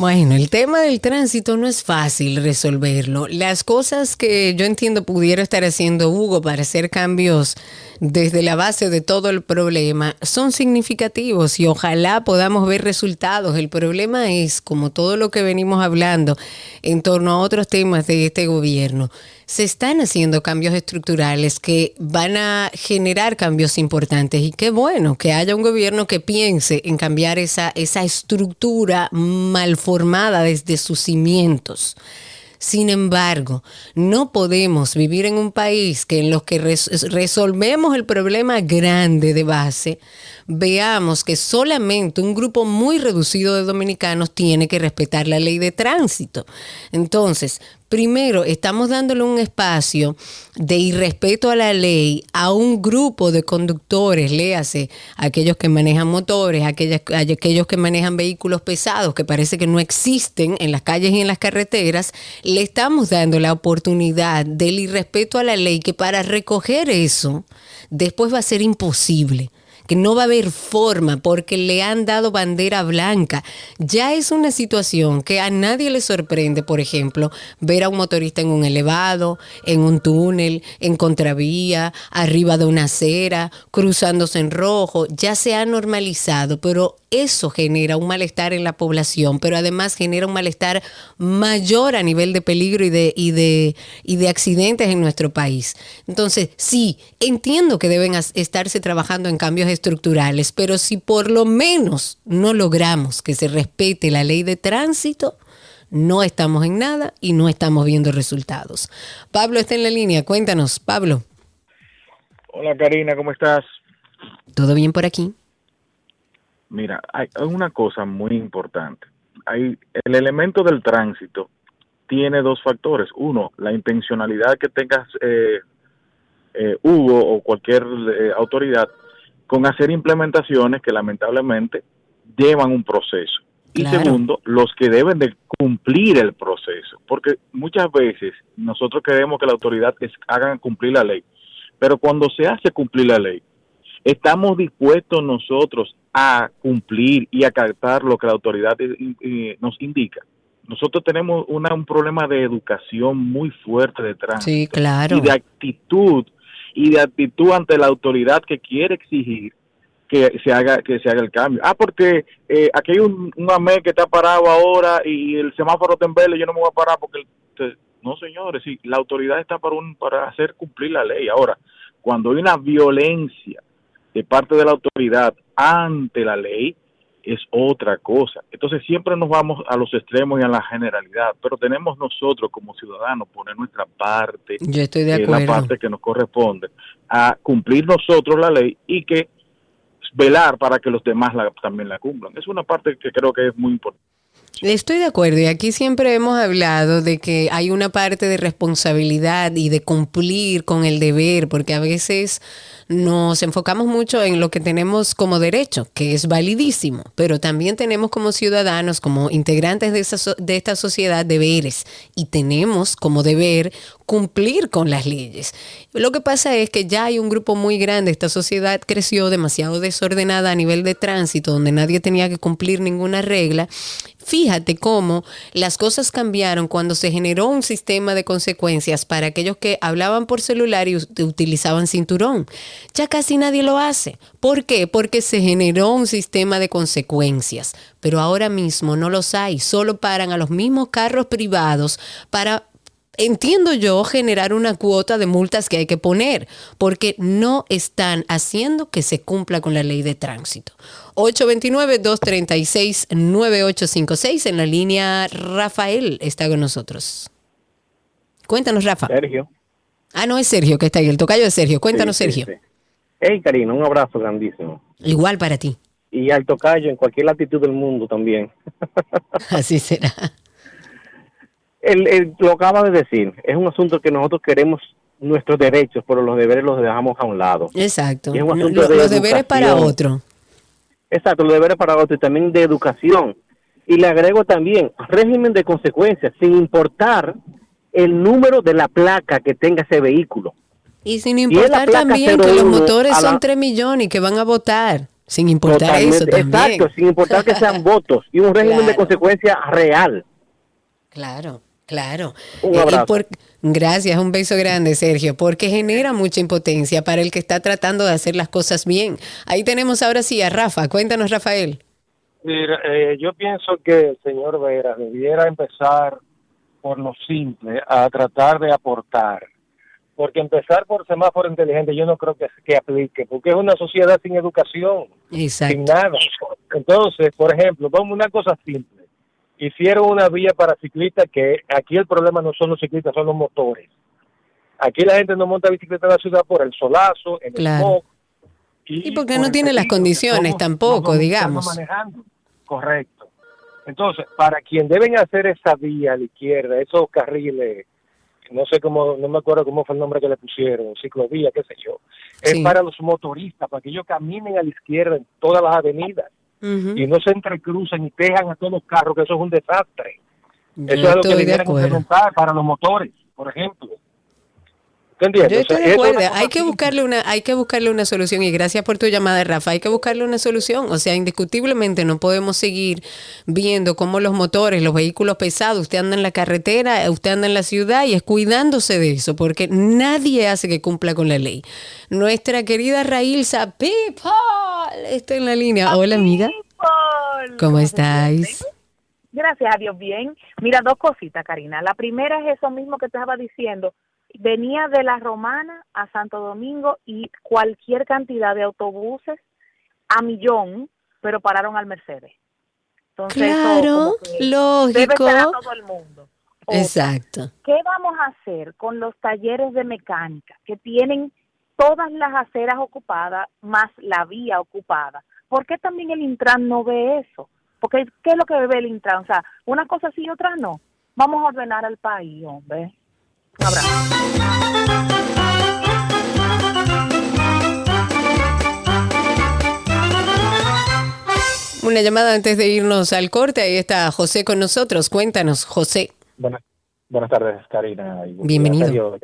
Bueno, el tema del tránsito no es fácil resolverlo. Las cosas que yo entiendo pudiera estar haciendo Hugo para hacer cambios desde la base de todo el problema son significativos y ojalá podamos ver resultados. El problema es, como todo lo que venimos hablando en torno a otros temas de este gobierno, se están haciendo cambios estructurales que van a generar cambios importantes y qué bueno que haya un gobierno que piense en cambiar esa, esa estructura mal formada desde sus cimientos. Sin embargo, no podemos vivir en un país que en los que res resolvemos el problema grande de base, veamos que solamente un grupo muy reducido de dominicanos tiene que respetar la ley de tránsito. Entonces, primero, estamos dándole un espacio de irrespeto a la ley a un grupo de conductores, léase, aquellos que manejan motores, aquellos, aquellos que manejan vehículos pesados que parece que no existen en las calles y en las carreteras, le estamos dando la oportunidad del irrespeto a la ley que para recoger eso después va a ser imposible que no va a haber forma porque le han dado bandera blanca. Ya es una situación que a nadie le sorprende, por ejemplo, ver a un motorista en un elevado, en un túnel, en contravía, arriba de una acera, cruzándose en rojo. Ya se ha normalizado, pero eso genera un malestar en la población, pero además genera un malestar mayor a nivel de peligro y de, y de, y de accidentes en nuestro país. Entonces, sí, entiendo que deben estarse trabajando en cambios estructurales, pero si por lo menos no logramos que se respete la ley de tránsito, no estamos en nada y no estamos viendo resultados. Pablo está en la línea, cuéntanos, Pablo. Hola Karina, ¿cómo estás? ¿Todo bien por aquí? Mira, hay una cosa muy importante. Hay el elemento del tránsito tiene dos factores. Uno, la intencionalidad que tengas eh, eh, Hugo o cualquier eh, autoridad con hacer implementaciones que lamentablemente llevan un proceso. Y segundo, los que deben de cumplir el proceso. Porque muchas veces nosotros queremos que la autoridad es- hagan cumplir la ley. Pero cuando se hace cumplir la ley, estamos dispuestos nosotros a cumplir y acatar lo que la autoridad eh, eh, nos indica. Nosotros tenemos una- un problema de educación muy fuerte detrás Sí, claro. y de actitud y de actitud ante la autoridad que quiere exigir que se haga que se haga el cambio. Ah, porque eh, aquí hay un, un AME que está parado ahora y el semáforo está en yo no me voy a parar porque... te- no, señores, sí, la autoridad está para, un, para hacer cumplir la ley. Ahora, cuando hay una violencia de parte de la autoridad ante la ley, es otra cosa. Entonces siempre nos vamos a los extremos y a la generalidad, pero tenemos nosotros como ciudadanos poner nuestra parte, Yo estoy de que es la parte que nos corresponde, a cumplir nosotros la ley y que velar para que los demás la- también la cumplan. Es una parte que creo que es muy importante. Estoy de acuerdo y aquí siempre hemos hablado de que hay una parte de responsabilidad y de cumplir con el deber, porque a veces nos enfocamos mucho en lo que tenemos como derecho, que es validísimo, pero también tenemos como ciudadanos, como integrantes de, so- de esta sociedad, deberes y tenemos como deber cumplir con las leyes. Lo que pasa es que ya hay un grupo muy grande, esta sociedad creció demasiado desordenada a nivel de tránsito, donde nadie tenía que cumplir ninguna regla. Fíjate cómo las cosas cambiaron cuando se generó un sistema de consecuencias para aquellos que hablaban por celular y ut- utilizaban cinturón. Ya casi nadie lo hace. ¿Por qué? Porque se generó un sistema de consecuencias. Pero ahora mismo no los hay. Solo paran a los mismos carros privados para entiendo yo, generar una cuota de multas que hay que poner, porque no están haciendo que se cumpla con la ley de tránsito. 829-236-9856 en la línea Rafael está con nosotros. Cuéntanos, Rafa. Sergio. Ah, no es Sergio que está ahí, el tocayo de Sergio. Cuéntanos, Sí, Sergio. sí. Hey, Karina, un abrazo grandísimo. Igual para ti. Y al tocayo en cualquier latitud del mundo también. Así será. El, el- lo acaba de decir, es un asunto que nosotros queremos nuestros derechos, pero los deberes los dejamos a un lado. Exacto. Y es un Lo- asunto lo- de los deberes para otro. Exacto, los deberes para otro y también de educación. Y le agrego también régimen de consecuencias, sin importar el número de la placa que tenga ese vehículo. Y sin importar también que los 01 motores la- son 3 millones y que van a votar. Sin importar Totalmente, eso también. Exacto, sin importar que sean votos y un régimen de consecuencia real. Claro, claro. Un Eh, y abrazo. por- gracias, un beso grande, Sergio, porque genera mucha impotencia para el que está tratando de hacer las cosas bien. Ahí tenemos ahora sí a Rafa. Cuéntanos, Rafael. Mira, eh, yo pienso que el señor Vera debiera empezar por lo simple, a tratar de aportar. Porque empezar por semáforo inteligente yo no creo que, que aplique, porque es una sociedad sin educación, Exacto. sin nada. Entonces, por ejemplo, vamos a una cosa simple. Hicieron una vía para ciclistas que aquí el problema no son los ciclistas, son los motores. Aquí la gente no monta bicicleta en la ciudad por el solazo, el Claro. smog, Y porque no tiene las condiciones tampoco, digamos. manejando. Correcto. Entonces, para quien deben hacer esa vía a la izquierda, esos carriles, no sé cómo, no me acuerdo cómo fue el nombre que le pusieron, ciclovía, qué sé yo, es para los motoristas, para que ellos caminen a la izquierda en todas las avenidas y no se entrecruzan y pegan a todos los carros, que eso es un desastre. Yo eso es lo que de acuerdo. implementar para los motores, por ejemplo. ¿Tú entiendes? Yo O estoy sea, de es acuerdo. Hay que buscarle una, hay que buscarle una solución. Y gracias por tu llamada, Rafa. Hay que buscarle una solución. O sea, indiscutiblemente no podemos seguir viendo cómo los motores, los vehículos pesados, usted anda en la carretera, usted anda en la ciudad y es cuidándose de eso, porque nadie hace que cumpla con la ley. Nuestra querida Railsa People está en la línea. Hola, amiga. ¿Cómo estáis? Gracias a Dios, bien. Mira, dos cositas, Karina. La primera es eso mismo que te estaba diciendo. Venía de la Romana a Santo Domingo y cualquier cantidad de autobuses a millón, pero pararon al Mercedes. Entonces, Claro, Debe lógico. a todo el mundo. Otra, Exacto. ¿Qué vamos a hacer con los talleres de mecánica que tienen todas las aceras ocupadas más la vía ocupada? ¿Por qué también el Intran no ve eso? Porque ¿qué es lo que ve el Intran? O sea, una cosa sí y otra no. Vamos a ordenar al país, hombre. Un abrazo. Una llamada antes de irnos al corte. Ahí está José con nosotros. Cuéntanos, José. Buenas, buenas tardes, Karina. Bienvenido.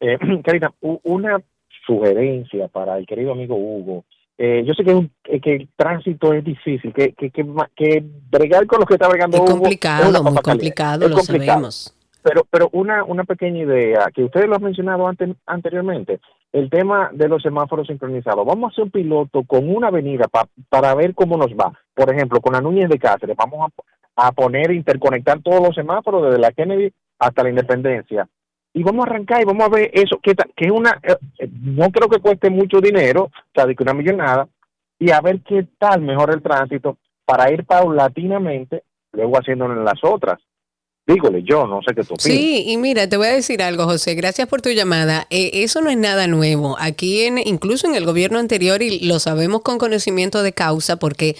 Eh, Karina, una sugerencia para el querido amigo Hugo. Eh, yo sé que, es un- que- que el tránsito es difícil, que, que, que, que bregar con lo que está bregando Es Hugo complicado, una muy complicado, Es lo complicado. sabemos. Pero, pero una, una pequeña idea, que ustedes lo han mencionado antes, anteriormente, el tema de los semáforos sincronizados. Vamos a hacer un piloto con una avenida pa- para ver cómo nos va. Por ejemplo, con la Núñez de Cáceres, vamos a, a poner, interconectar todos los semáforos desde la Kennedy hasta la Independencia. Y vamos a arrancar y vamos a ver eso, que, que una, eh, no creo que cueste mucho dinero, o sea, de que una millonada, y a ver qué tal mejora el tránsito para ir paulatinamente, luego haciéndolo en las otras. Dígole, yo no sé qué tú. Sí, y mira, te voy a decir algo, José. Gracias por tu llamada. Eh, eso no es nada nuevo. Aquí, en, incluso en el gobierno anterior, y lo sabemos con conocimiento de causa, porque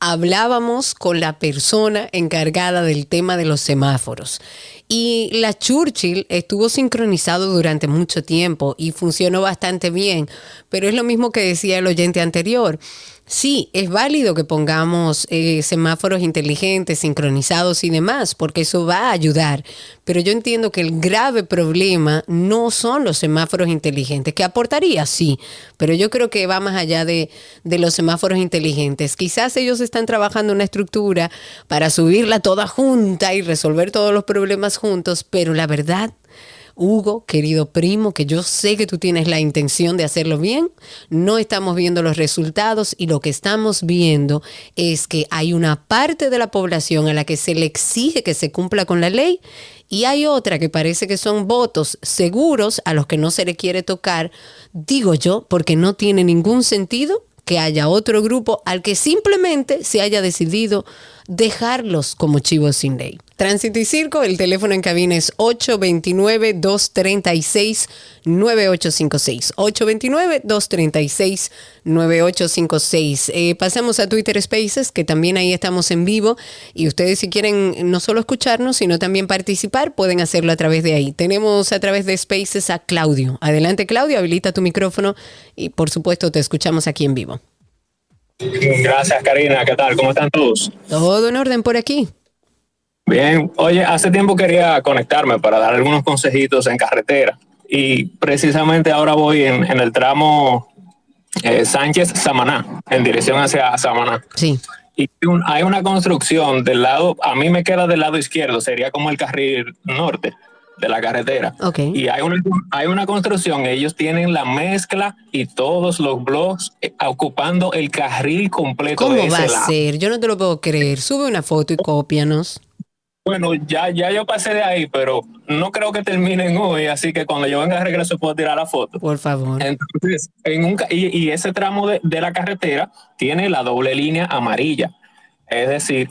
hablábamos con la persona encargada del tema de los semáforos. Y la Churchill estuvo sincronizado durante mucho tiempo y funcionó bastante bien, pero es lo mismo que decía el oyente anterior. Sí, es válido que pongamos eh, semáforos inteligentes, sincronizados y demás, porque eso va a ayudar. Pero yo entiendo que el grave problema no son los semáforos inteligentes, que aportaría, sí, pero yo creo que va más allá de, de los semáforos inteligentes. Quizás ellos están trabajando una estructura para subirla toda junta y resolver todos los problemas juntos, pero la verdad Hugo, querido primo, que yo sé que tú tienes la intención de hacerlo bien, no estamos viendo los resultados y lo que estamos viendo es que hay una parte de la población a la que se le exige que se cumpla con la ley y hay otra que parece que son votos seguros a los que no se le quiere tocar, digo yo, porque no tiene ningún sentido que haya otro grupo al que simplemente se haya decidido dejarlos como chivos sin ley. Tránsito y Circo, el teléfono en cabina es 829-236-9856. 829-236-9856. Eh, pasamos a Twitter Spaces, que también ahí estamos en vivo. Y ustedes si quieren no solo escucharnos, sino también participar, pueden hacerlo a través de ahí. Tenemos a través de Spaces a Claudio. Adelante Claudio, habilita tu micrófono y por supuesto te escuchamos aquí en vivo. Gracias, Karina. ¿Qué tal? ¿Cómo están todos? Todo en orden por aquí. Bien. Oye, hace tiempo quería conectarme para dar algunos consejitos en carretera. Y precisamente ahora voy en, en el tramo eh, Sánchez-Samaná, en dirección hacia Samaná. Sí. Y un- hay una construcción del lado, a mí me queda del lado izquierdo, sería como el carril norte de la carretera. Ok. Y hay una, hay una construcción, ellos tienen la mezcla y todos los blogs eh, ocupando el carril completo ¿Cómo de va ese a lado. ser? Yo no te lo puedo creer. Sube una foto y cópianos. Bueno, ya, ya yo pasé de ahí, pero no creo que terminen hoy, así que cuando yo venga de regreso puedo tirar la foto. Por favor. Entonces, en un, y, y ese tramo de, de la carretera tiene la doble línea amarilla, es decir,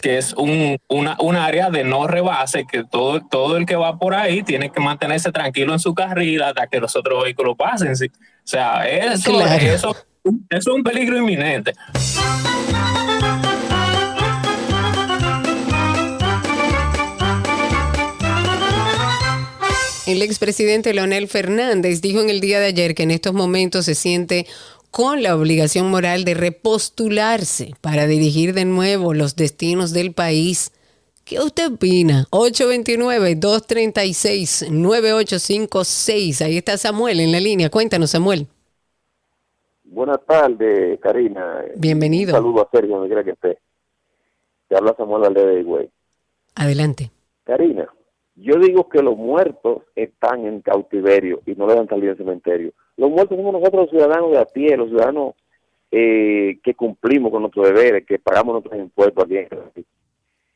que es un, una, un área de no rebase, que todo, todo el que va por ahí tiene que mantenerse tranquilo en su carril hasta que los otros vehículos pasen. ¿sí? O sea, eso, Claro. eso, eso es un peligro inminente. El expresidente Leonel Fernández dijo en el día de ayer que en estos momentos se siente con la obligación moral de repostularse para dirigir de nuevo los destinos del país. ¿Qué usted opina? 829-236-9856. Ahí está Samuel en la línea. Cuéntanos, Samuel. Buenas tardes, Karina. Bienvenido. Un saludo a Sergio, donde quiera que esté. Te habla Samuel Valdez güey. Adelante. Karina, yo digo que los muertos están en cautiverio y no deben salir del cementerio. Los muertos somos nosotros los ciudadanos de a pie, los ciudadanos eh, que cumplimos con nuestros deberes, que pagamos nuestros impuestos aquí.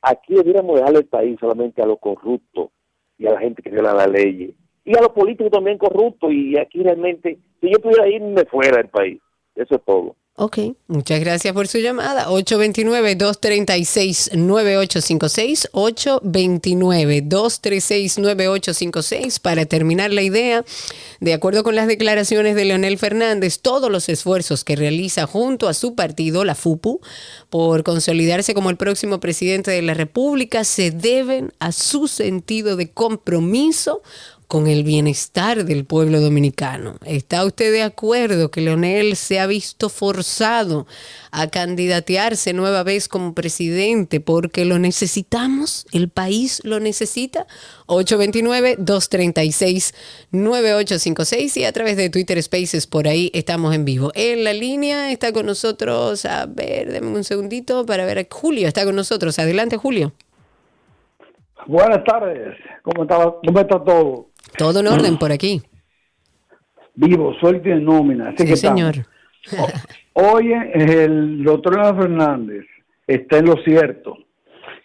Aquí debiéramos dejarle el país solamente a los corruptos y a la gente que viola la ley. Y a los políticos también corruptos. Y aquí realmente, si yo pudiera irme fuera del país, eso es todo. Ok, muchas gracias por su llamada. 829-236-9856. 829-236-9856. Para terminar la idea, de acuerdo con las declaraciones de Leonel Fernández, todos los esfuerzos que realiza junto a su partido, la FUPU, por consolidarse como el próximo presidente de la República, se deben a su sentido de compromiso con el bienestar del pueblo dominicano. ¿Está usted de acuerdo que Leonel se ha visto forzado a candidatearse nueva vez como presidente porque lo necesitamos? ¿El país lo necesita? 829-236-9856 y a través de Twitter Spaces por ahí estamos en vivo. En la línea está con nosotros, a ver, denme un segundito para ver, Julio está con nosotros. Adelante, Julio. Buenas tardes, ¿cómo está, cómo está todo? Todo en orden por aquí. vivo, suelto y en nómina. Así Sí, que señor. Oye, el doctor Leonardo Fernández está en lo cierto.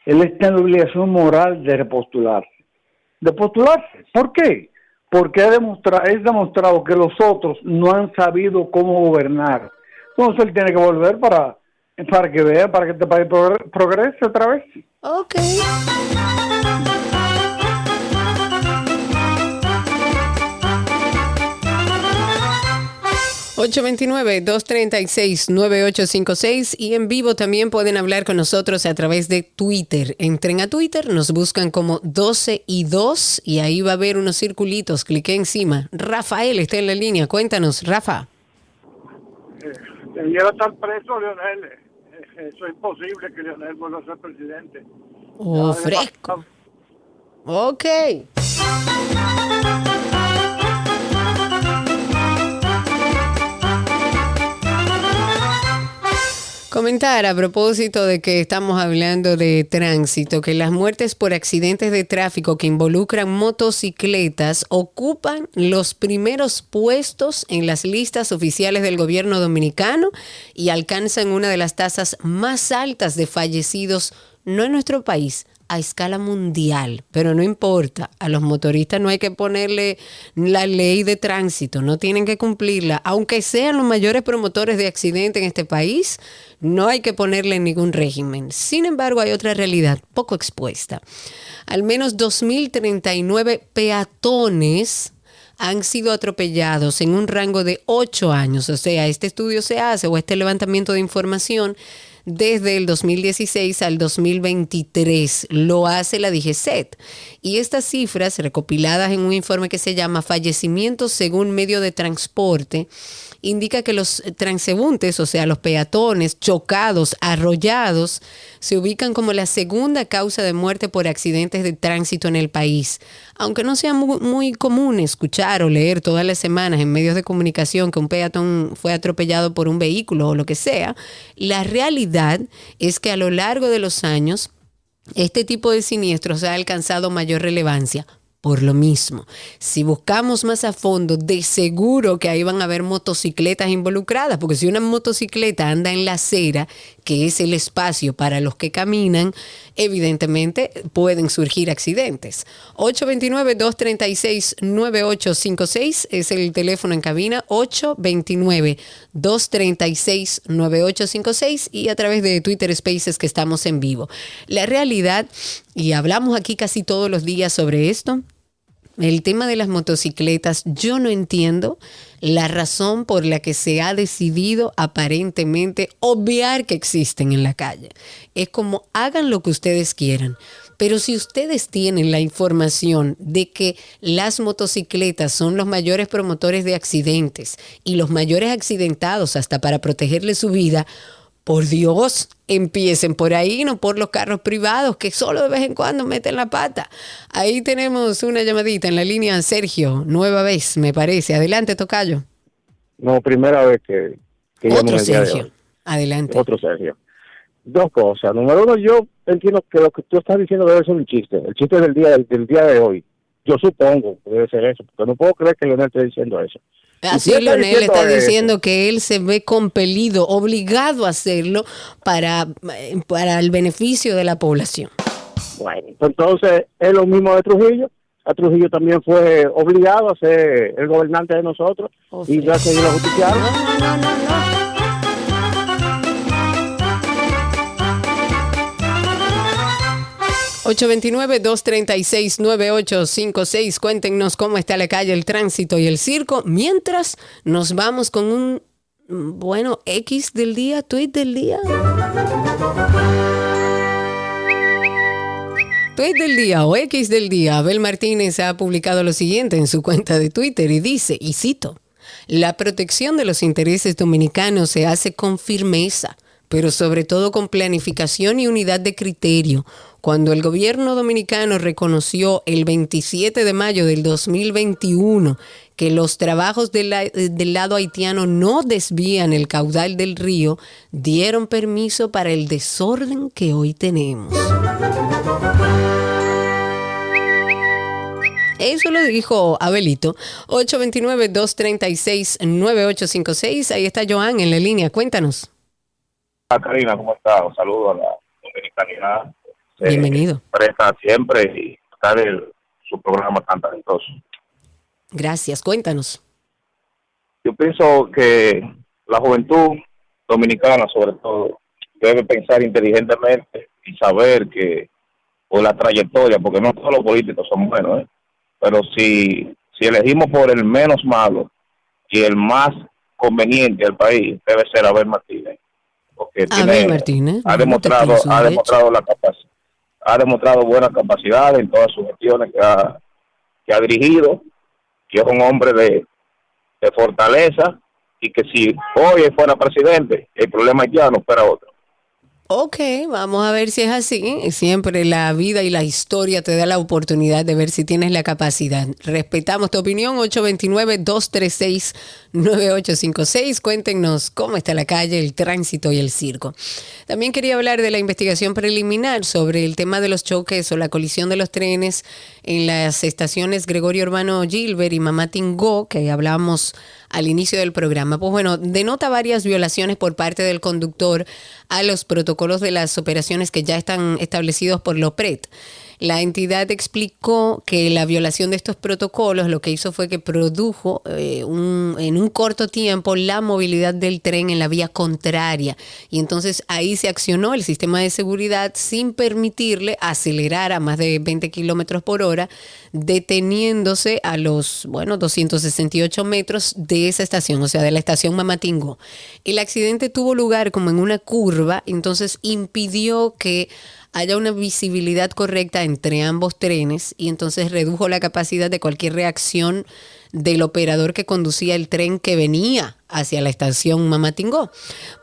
Él está en la obligación moral de repostularse. De postularse. ¿Por qué? Porque ha demostrado, es demostrado que los otros no han sabido cómo gobernar. Entonces él tiene que volver para, para que vea, para que este país progre- progrese otra vez. Ok. 829-236-9856 y en vivo también pueden hablar con nosotros a través de Twitter. Entren a Twitter, nos buscan como 12 y 2 y ahí va a haber unos circulitos. Clique encima. Rafael está en la línea. Cuéntanos, Rafa. Debiera estar preso Leonel. Eh, Eso es imposible que Leonel vuelva a ser presidente. Oh, fresco. Ok. Comentar a propósito de que estamos hablando de tránsito, que las muertes por accidentes de tráfico que involucran motocicletas ocupan los primeros puestos en las listas oficiales del gobierno dominicano y alcanzan una de las tasas más altas de fallecidos, no en nuestro país, a escala mundial, pero no importa, a los motoristas no hay que ponerle la ley de tránsito, no tienen que cumplirla, aunque sean los mayores promotores de accidentes en este país, no hay que ponerle ningún régimen. Sin embargo, hay otra realidad poco expuesta. Al menos 2.039 peatones han sido atropellados en un rango de 8 años. O sea, este estudio se hace o este levantamiento de información desde el 2016 al 2023. Lo hace la DGCET. Y estas cifras, recopiladas en un informe que se llama Fallecimientos según medio de transporte, indica que los transeúntes, o sea, los peatones chocados, arrollados, se ubican como la segunda causa de muerte por accidentes de tránsito en el país. Aunque no sea muy, muy común escuchar o leer todas las semanas en medios de comunicación que un peatón fue atropellado por un vehículo o lo que sea, la realidad es que a lo largo de los años este tipo de siniestros ha alcanzado mayor relevancia. Por lo mismo, si buscamos más a fondo, de seguro que ahí van a haber motocicletas involucradas, porque si una motocicleta anda en la acera, que es el espacio para los que caminan, evidentemente pueden surgir accidentes. 829-236-9856 es el teléfono en cabina, 829-236-9856 y a través de Twitter Spaces que estamos en vivo. La realidad, y hablamos aquí casi todos los días sobre esto, el tema de las motocicletas, yo no entiendo la razón por la que se ha decidido aparentemente obviar que existen en la calle. Es como hagan lo que ustedes quieran. Pero si ustedes tienen la información de que las motocicletas son los mayores promotores de accidentes y los mayores accidentados hasta para protegerle su vida, por Dios, empiecen por ahí, no por los carros privados que solo de vez en cuando meten la pata. Ahí tenemos una llamadita en la línea, Sergio, nueva vez, me parece. Adelante, Tocayo. No, primera vez que, que Otro Sergio. Adelante. Otro Sergio. Dos cosas. Número uno, yo entiendo que lo que tú estás diciendo debe ser un chiste. El chiste del día del, del día de hoy. Yo supongo que debe ser eso, porque no puedo creer que Leonel esté diciendo eso. Así Leonel está eso, diciendo que él se ve compelido, obligado a hacerlo para, eh, para el beneficio de la población. Bueno, entonces es lo mismo de Trujillo. A Trujillo también fue obligado a ser el gobernante de nosotros y gracias a Dios lo justiciaron. 829-236-9856. Cuéntenos cómo está la calle, el tránsito y el circo. Mientras nos vamos con un, bueno, X del día, tweet del día. Tweet del día o X del día. Abel Martínez ha publicado lo siguiente en su cuenta de Twitter y dice, y cito, la protección de los intereses dominicanos se hace con firmeza, pero sobre todo con planificación y unidad de criterio. Cuando el gobierno dominicano reconoció el 27 de mayo del 2021 que los trabajos del, la- del lado haitiano no desvían el caudal del río, dieron permiso para el desorden que hoy tenemos. Eso lo dijo Abelito. 829-236-9856. Ahí está Joan en la línea. Cuéntanos. Karina, ¿cómo estás? Un saludo a la dominicanidad. Se Bienvenido. Presta siempre y está en su programa tan talentoso. Gracias. Cuéntanos. Yo pienso que la juventud dominicana, sobre todo, debe pensar inteligentemente y saber que por la trayectoria, porque no todos los políticos son buenos, ¿eh? pero si, si elegimos por el menos malo y el más conveniente al país, debe ser Abel Martínez, porque tiene- Martínez. ha demostrado, ha de demostrado la capacidad, ha demostrado buena capacidad en todas sus gestiones que ha, que ha dirigido, que es un hombre de, de fortaleza y que si hoy fuera presidente, el problema ya no fuera otro. Ok, vamos a ver si es así. Siempre la vida y la historia te da la oportunidad de ver si tienes la capacidad. Respetamos tu opinión. 829-236-9856. Cuéntenos cómo está la calle, el tránsito y el circo. También quería hablar de la investigación preliminar sobre el tema de los choques o la colisión de los trenes en las estaciones Gregorio Urbano Gilbert y Mamá Tingó, que hablamos al inicio del programa. Pues bueno, denota varias violaciones por parte del conductor a los protocolos de las operaciones que ya están establecidos por LOPRED. La entidad explicó que la violación de estos protocolos lo que hizo fue que produjo eh, en un corto tiempo la movilidad del tren en la vía contraria. Y entonces ahí se accionó el sistema de seguridad sin permitirle acelerar a más de 20 kilómetros por hora, deteniéndose a los, bueno, 268 metros de esa estación, o sea, de la estación Mamatingo. El accidente tuvo lugar como en una curva, entonces impidió que haya una visibilidad correcta entre ambos trenes y entonces redujo la capacidad de cualquier reacción del operador que conducía el tren que venía hacia la estación Mamatingó.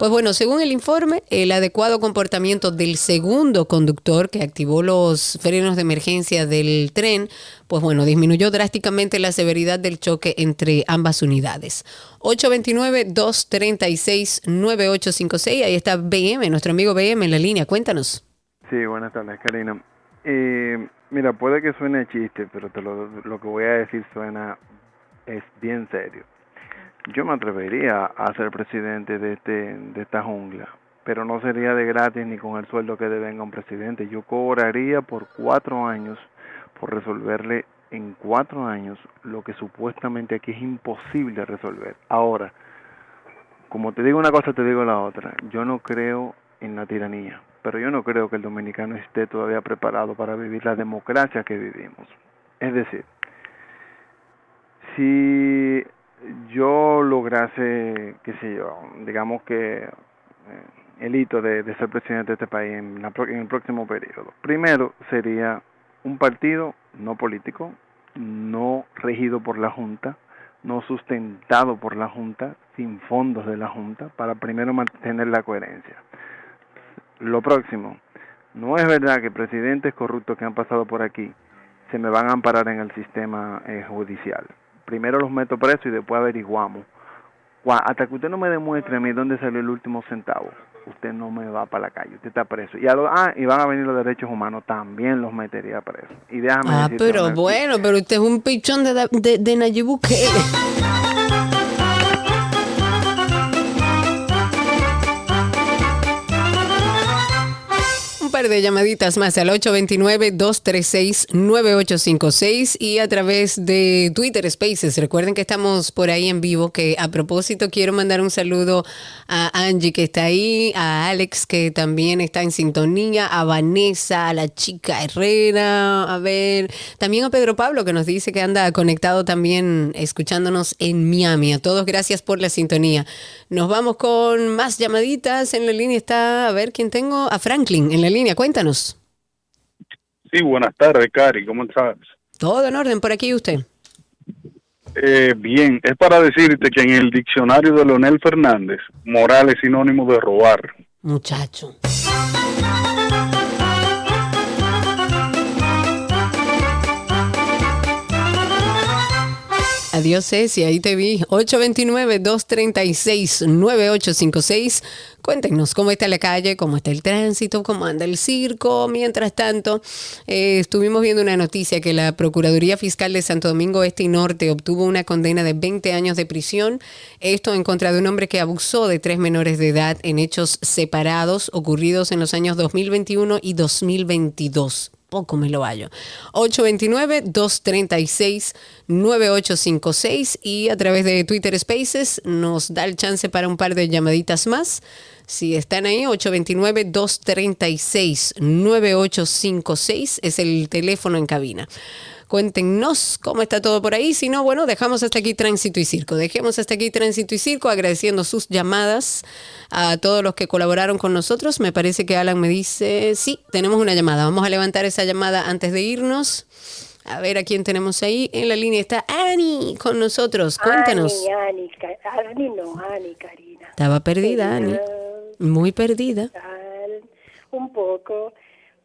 Pues bueno, según el informe, el adecuado comportamiento del segundo conductor que activó los frenos de emergencia del tren, pues bueno, disminuyó drásticamente la severidad del choque entre ambas unidades. 829-236-9856, ahí está BM, nuestro amigo BM en la línea, cuéntanos. Sí, buenas tardes, Karina. Eh, mira, puede que suene chiste, pero te lo, que voy a decir suena es bien serio. Yo me atrevería a ser presidente de este de esta jungla, pero no sería de gratis ni con el sueldo que devenga un presidente. Yo cobraría por cuatro años por resolverle en cuatro años lo que supuestamente aquí es imposible resolver. Ahora, como te digo una cosa, te digo la otra. Yo no creo en la tiranía, pero yo no creo que el dominicano esté todavía preparado para vivir la democracia que vivimos. Es decir, si yo lograse, qué sé yo, digamos que eh, el hito de, ser presidente de este país en, la en el próximo periodo, primero sería un partido no político, no regido por la Junta, no sustentado por la Junta, sin fondos de la Junta, para primero mantener la coherencia. Lo próximo, no es verdad que presidentes corruptos que han pasado por aquí se me van a amparar en el sistema eh, judicial. Primero los meto presos y después averiguamos. Gua- Hasta que usted no me demuestre a mí dónde salió el último centavo, usted no me va para la calle, usted está preso. Y, a lo- ah, y van a venir los derechos humanos, también los metería presos. Y déjame Ah, decirte pero bueno, pero usted es un pichón de, da- de, de Nayib Bukele. de llamaditas más al 829-236-9856 y a través de Twitter Spaces. Recuerden que estamos por ahí en vivo, que a propósito quiero mandar un saludo a Angie que está ahí, a Alex que también está en sintonía, a Vanessa, a la chica Herrera, a ver, también a Pedro Pablo que nos dice que anda conectado también escuchándonos en Miami. A todos gracias por la sintonía. Nos vamos con más llamaditas. En la línea está, a ver quién tengo, a Franklin en la línea. Cuéntanos. Sí, buenas tardes, Cari, ¿cómo estás? Todo en orden por aquí usted. Eh, bien, es para decirte que en el diccionario de Leonel Fernández, moral es sinónimo de robar. Muchacho. Adiós, Ceci, ahí te vi. 829-236-9856. Cuéntenos cómo está la calle, cómo está el tránsito, cómo anda el circo. Mientras tanto, eh, estuvimos viendo una noticia que la Procuraduría Fiscal de Santo Domingo Este y Norte obtuvo una condena de 20 años de prisión. Esto en contra de un hombre que abusó de tres menores de edad en hechos separados ocurridos en los años 2021 y 2022 poco me lo hallo. 829-236-9856 y a través de Twitter Spaces nos da el chance para un par de llamaditas más. Si están ahí, 829-236-9856 es el teléfono en cabina. Cuéntenos cómo está todo por ahí. Si no, bueno, dejamos hasta aquí Tránsito y Circo. Dejemos hasta aquí Tránsito y Circo agradeciendo sus llamadas a todos los que colaboraron con nosotros. Me parece que Alan me dice, sí, tenemos una llamada. Vamos a levantar esa llamada antes de irnos. A ver a quién tenemos ahí. En la línea está Ani con nosotros. Cuéntanos. Ani, Ani, no, Ani, Karina. Estaba perdida, Ani. Muy perdida. Un poco.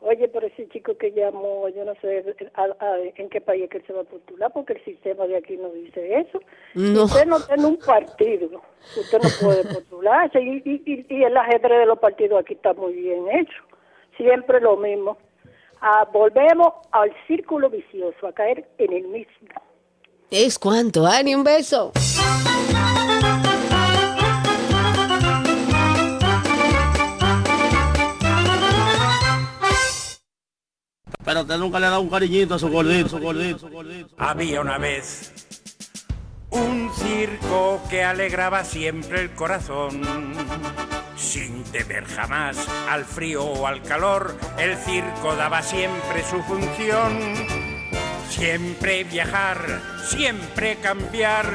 Oye, pero ese chico que llamó, yo no sé a- a- en qué país es que él se va a postular, porque el sistema de aquí no dice eso. No. Usted no tiene un partido, usted no puede postularse. Y, y, y- el ajedrez de los partidos aquí está muy bien hecho. Siempre lo mismo. Ah, volvemos al círculo vicioso, a caer en el mismo. ¿Es cuánto, Ani? Un beso. Pero usted nunca le ha dado un cariñito a su gordito, su gordito. Había una vez un circo que alegraba siempre el corazón. Sin temer jamás al frío o al calor, el circo daba siempre su función. Siempre viajar, siempre cambiar.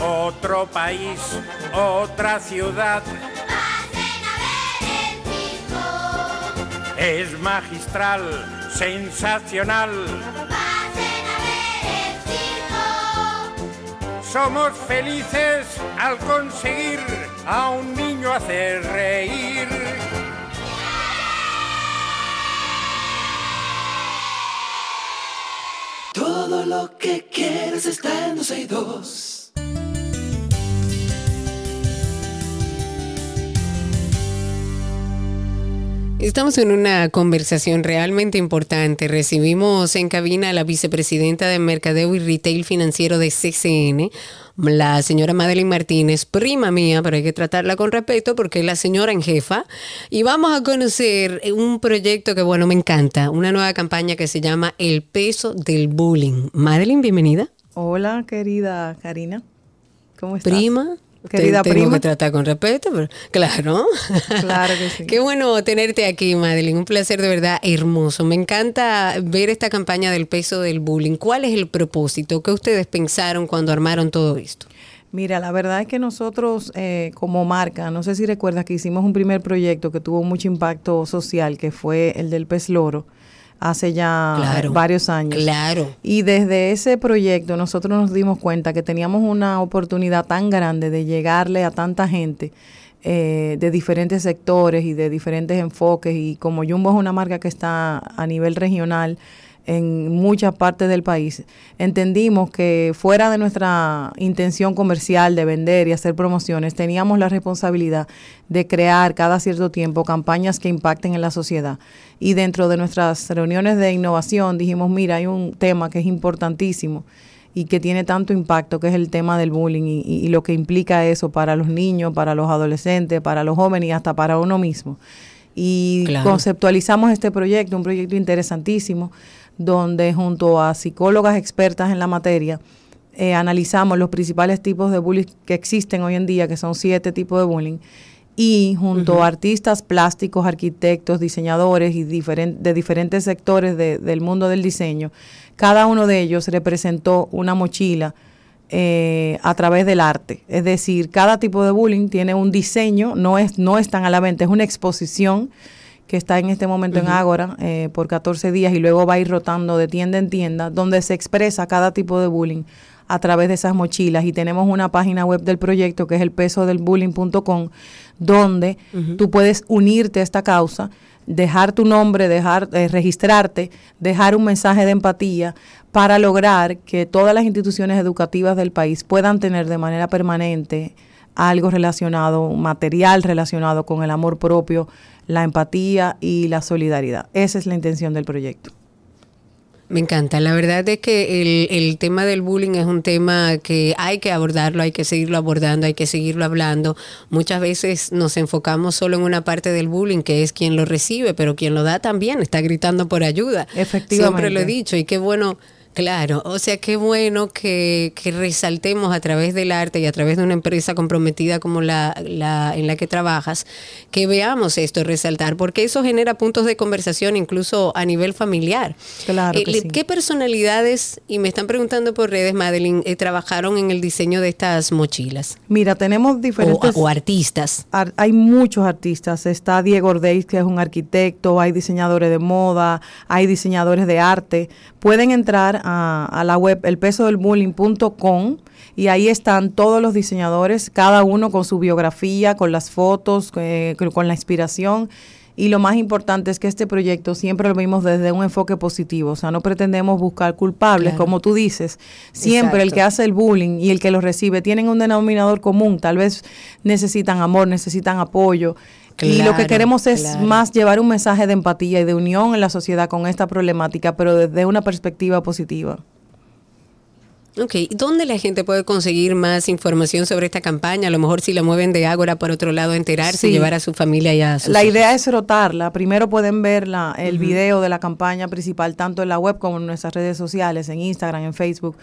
Otro país, otra ciudad. Es magistral, sensacional. Somos felices al conseguir a un niño hacer reír. Todo lo que quieres está en 262. Estamos en una conversación realmente importante. Recibimos en cabina a la vicepresidenta de Mercadeo y Retail Financiero de CCN, la señora Madeline Martínez, prima mía, pero hay que tratarla con respeto porque es la señora en jefa. Y vamos a conocer un proyecto que, bueno, me encanta, una nueva campaña que se llama El peso del bullying. Madeline, bienvenida. Hola, querida Karina. ¿Cómo estás? Prima. Querida Te- tengo prima. que tratar con respeto, pero claro. Claro que sí. Qué bueno tenerte aquí, Madeline. Un placer de verdad hermoso. Me encanta ver esta campaña del peso del bullying. ¿Cuál es el propósito? ¿Qué ustedes pensaron cuando armaron todo esto? Mira, la verdad es que nosotros eh, como marca, no sé si recuerdas que hicimos un primer proyecto que tuvo mucho impacto social, que fue el del pez loro, hace ya Claro, varios años. Claro. Y desde ese proyecto nosotros nos dimos cuenta que teníamos una oportunidad tan grande de llegarle a tanta gente eh, de diferentes sectores y de diferentes enfoques. Y como Jumbo es una marca que está a nivel regional en muchas partes del país, entendimos que fuera de nuestra intención comercial de vender y hacer promociones, teníamos la responsabilidad de crear cada cierto tiempo campañas que impacten en la sociedad. Y dentro de nuestras reuniones de innovación dijimos, mira, hay un tema que es importantísimo y que tiene tanto impacto, que es el tema del bullying y, y- lo que implica eso para los niños, para los adolescentes, para los jóvenes y hasta para uno mismo. Y Claro. conceptualizamos este proyecto, un proyecto interesantísimo, donde junto a psicólogas expertas en la materia, eh, analizamos los principales tipos de bullying que existen hoy en día, que son siete tipos de bullying, y junto a artistas plásticos, arquitectos, diseñadores y diferen- de diferentes sectores de- del mundo del diseño, cada uno de ellos representó una mochila eh, a través del arte. Es decir, cada tipo de bullying tiene un diseño, no, es, no están a la venta, es una exposición que está en este momento en. Ágora eh, por 14 días y luego va a ir rotando de tienda en tienda, donde se expresa cada tipo de bullying a través de esas mochilas y tenemos una página web del proyecto que es el peso del bullying.com donde tú puedes unirte a esta causa dejar tu nombre, dejar eh, registrarte, dejar un mensaje de empatía para lograr que todas las instituciones educativas del país puedan tener de manera permanente algo relacionado, material relacionado con el amor propio, la empatía y la solidaridad. Esa es la intención del proyecto. Me encanta. La verdad es que el, el, tema del bullying es un tema que hay que abordarlo, hay que seguirlo abordando, hay que seguirlo hablando. Muchas veces nos enfocamos solo en una parte del bullying, que es quien lo recibe, pero quien lo da también está gritando por ayuda. Efectivamente. Siempre lo he dicho y qué bueno Claro, o sea, qué bueno que, que, resaltemos a través del arte y a través de una empresa comprometida como la, la, en la que trabajas, que veamos esto, resaltar, porque eso genera puntos de conversación incluso a nivel familiar. Claro. Eh, que sí. ¿Qué personalidades, y me están preguntando por redes, Madeline, eh, trabajaron en el diseño de estas mochilas? Mira, tenemos diferentes... O, o artistas. Ar, hay muchos artistas. Está Diego Ordeiz, que es un arquitecto, hay diseñadores de moda, hay diseñadores de arte. Pueden entrar a, a la web elpesodelbullying.com y ahí están todos los diseñadores, cada uno con su biografía, con las fotos, eh, con la inspiración. Y lo más importante es que este proyecto siempre lo vimos desde un enfoque positivo, o sea, no pretendemos buscar culpables, claro. como tú dices. Siempre Exacto. el que hace el bullying y el que lo recibe tienen un denominador común, tal vez necesitan amor, necesitan apoyo. Claro, y lo que queremos es claro. más llevar un mensaje de empatía y de unión en la sociedad con esta problemática, pero desde una perspectiva positiva. Ok, ¿dónde la gente puede conseguir más información sobre esta campaña? A lo mejor si la mueven de Ágora por otro lado, enterarse sí. y llevar a su familia y a sus La idea es rotarla. Primero pueden ver la, el uh -huh. video de la campaña principal, tanto en la web como en nuestras redes sociales, en Instagram, en Facebook.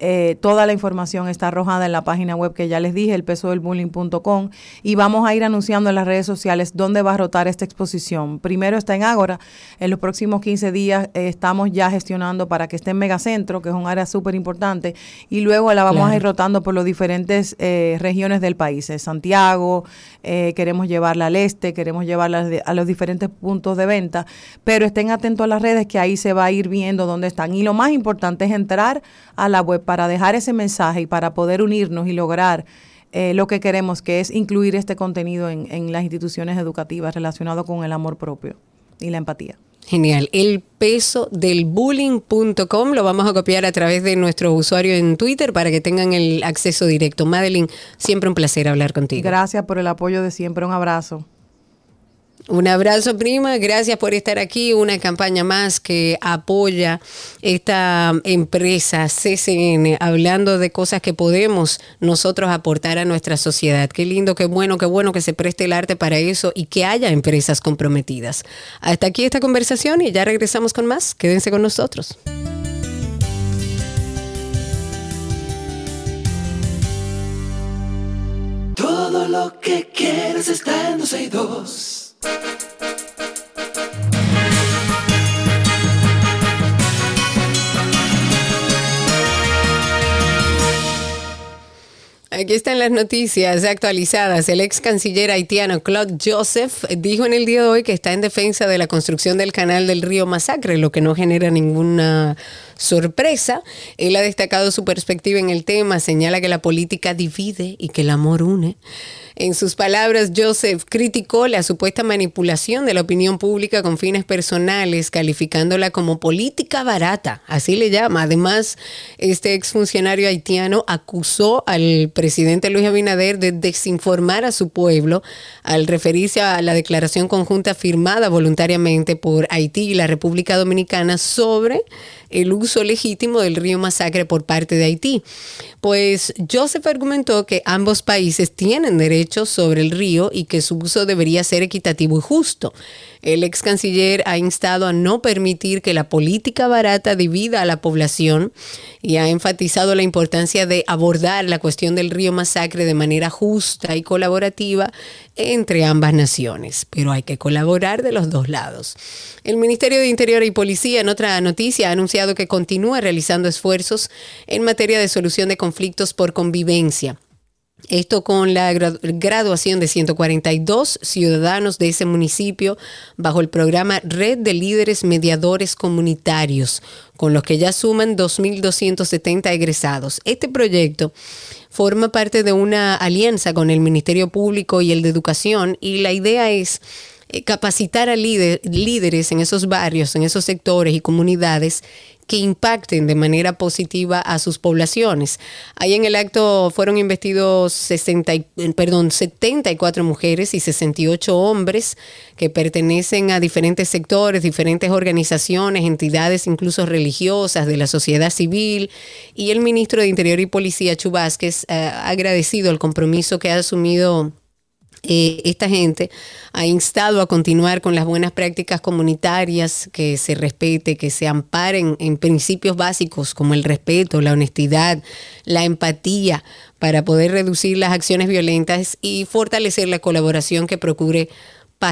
Eh, toda la información está arrojada en la página web que ya les dije, el peso del bullying.com, y vamos a ir anunciando en las redes sociales dónde va a rotar esta exposición. Primero está en Ágora, en los próximos 15 días eh, estamos ya gestionando para que esté en Megacentro, que es un área súper importante, y luego la vamos claro. a ir rotando por las diferentes eh, regiones del país. Santiago, queremos llevarla al este, queremos llevarla a los diferentes puntos de venta, pero estén atentos a las redes que ahí se va a ir viendo dónde están. Y lo más importante es entrar a la web para dejar ese mensaje y para poder unirnos y lograr eh, lo que queremos, que es incluir este contenido en, en las instituciones educativas relacionado con el amor propio y la empatía. Genial. El peso del bullying.com lo vamos a copiar a través de nuestro usuario en Twitter para que tengan el acceso directo. Madeline, siempre un placer hablar contigo. Gracias por el apoyo de siempre. Un abrazo. Un abrazo, prima. Gracias por estar aquí. Una campaña más que apoya esta empresa CCN, hablando de cosas que podemos nosotros aportar a nuestra sociedad. Qué lindo, qué bueno, qué bueno que se preste el arte para eso y que haya empresas comprometidas. Hasta aquí esta conversación y ya regresamos con más. Quédense con nosotros. Todo lo que quieres está en 12 y 2. Aquí están las noticias actualizadas. El ex canciller haitiano Claude Joseph dijo en el día de hoy que está en defensa de la construcción del canal del río Masacre, lo que no genera ninguna sorpresa. Él ha destacado su perspectiva en el tema, señala que la política divide y que el amor une. En sus palabras, Joseph criticó la supuesta manipulación de la opinión pública con fines personales, calificándola como política barata, así le llama. Además, este exfuncionario haitiano acusó al presidente Luis Abinader de desinformar a su pueblo al referirse a la declaración conjunta firmada voluntariamente por Haití y la República Dominicana sobre el uso legítimo del río Masacre por parte de Haití. Pues Joseph argumentó que ambos países tienen derechos sobre el río y que su uso debería ser equitativo y justo. El ex canciller ha instado a no permitir que la política barata divida a la población y ha enfatizado la importancia de abordar la cuestión del río Masacre de manera justa y colaborativa entre ambas naciones. Pero hay que colaborar de los dos lados. El Ministerio de Interior y Policía, en otra noticia, ha anunciado que continúa realizando esfuerzos en materia de solución de conflictos por convivencia. Esto con la graduación de 142 ciudadanos de ese municipio bajo el programa Red de Líderes Mediadores Comunitarios, con los que ya suman 2.270 egresados. Este proyecto forma parte de una alianza con el Ministerio Público y el de Educación y la idea es eh, capacitar a líderes en esos barrios, en esos sectores y comunidades que impacten de manera positiva a sus poblaciones. Ahí en el acto fueron investidos 60, perdón, 74 mujeres y 68 hombres que pertenecen a diferentes sectores, diferentes organizaciones, entidades incluso religiosas de la sociedad civil y el ministro de Interior y Policía, Chubásquez, eh, ha agradecido el compromiso que ha asumido eh, esta gente ha instado a continuar con las buenas prácticas comunitarias, que se respete, que se amparen en principios básicos como el respeto, la honestidad, la empatía, para poder reducir las acciones violentas y fortalecer la colaboración que procure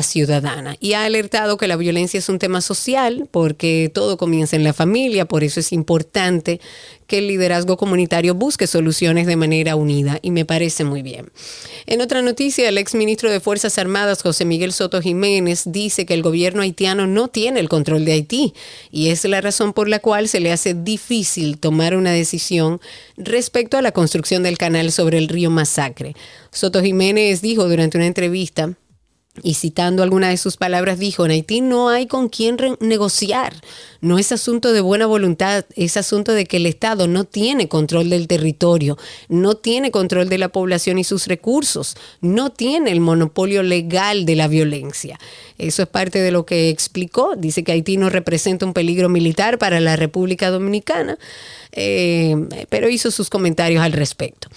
ciudadana y ha alertado que la violencia es un tema social porque todo comienza en la familia, por eso es importante que el liderazgo comunitario busque soluciones de manera unida y me parece muy bien. En otra noticia, el exministro de Fuerzas Armadas, José Miguel Soto Jiménez, dice que el gobierno haitiano no tiene el control de Haití y es la razón por la cual se le hace difícil tomar una decisión respecto a la construcción del canal sobre el río Masacre. Soto Jiménez dijo durante una entrevista y citando alguna de sus palabras, dijo, en Haití no hay con quién negociar. No es asunto de buena voluntad, es asunto de que el Estado no tiene control del territorio, no tiene control de la población y sus recursos, no tiene el monopolio legal de la violencia. Eso es parte de lo que explicó. Dice que Haití no representa un peligro militar para la República Dominicana. Eh, pero hizo sus comentarios al respecto.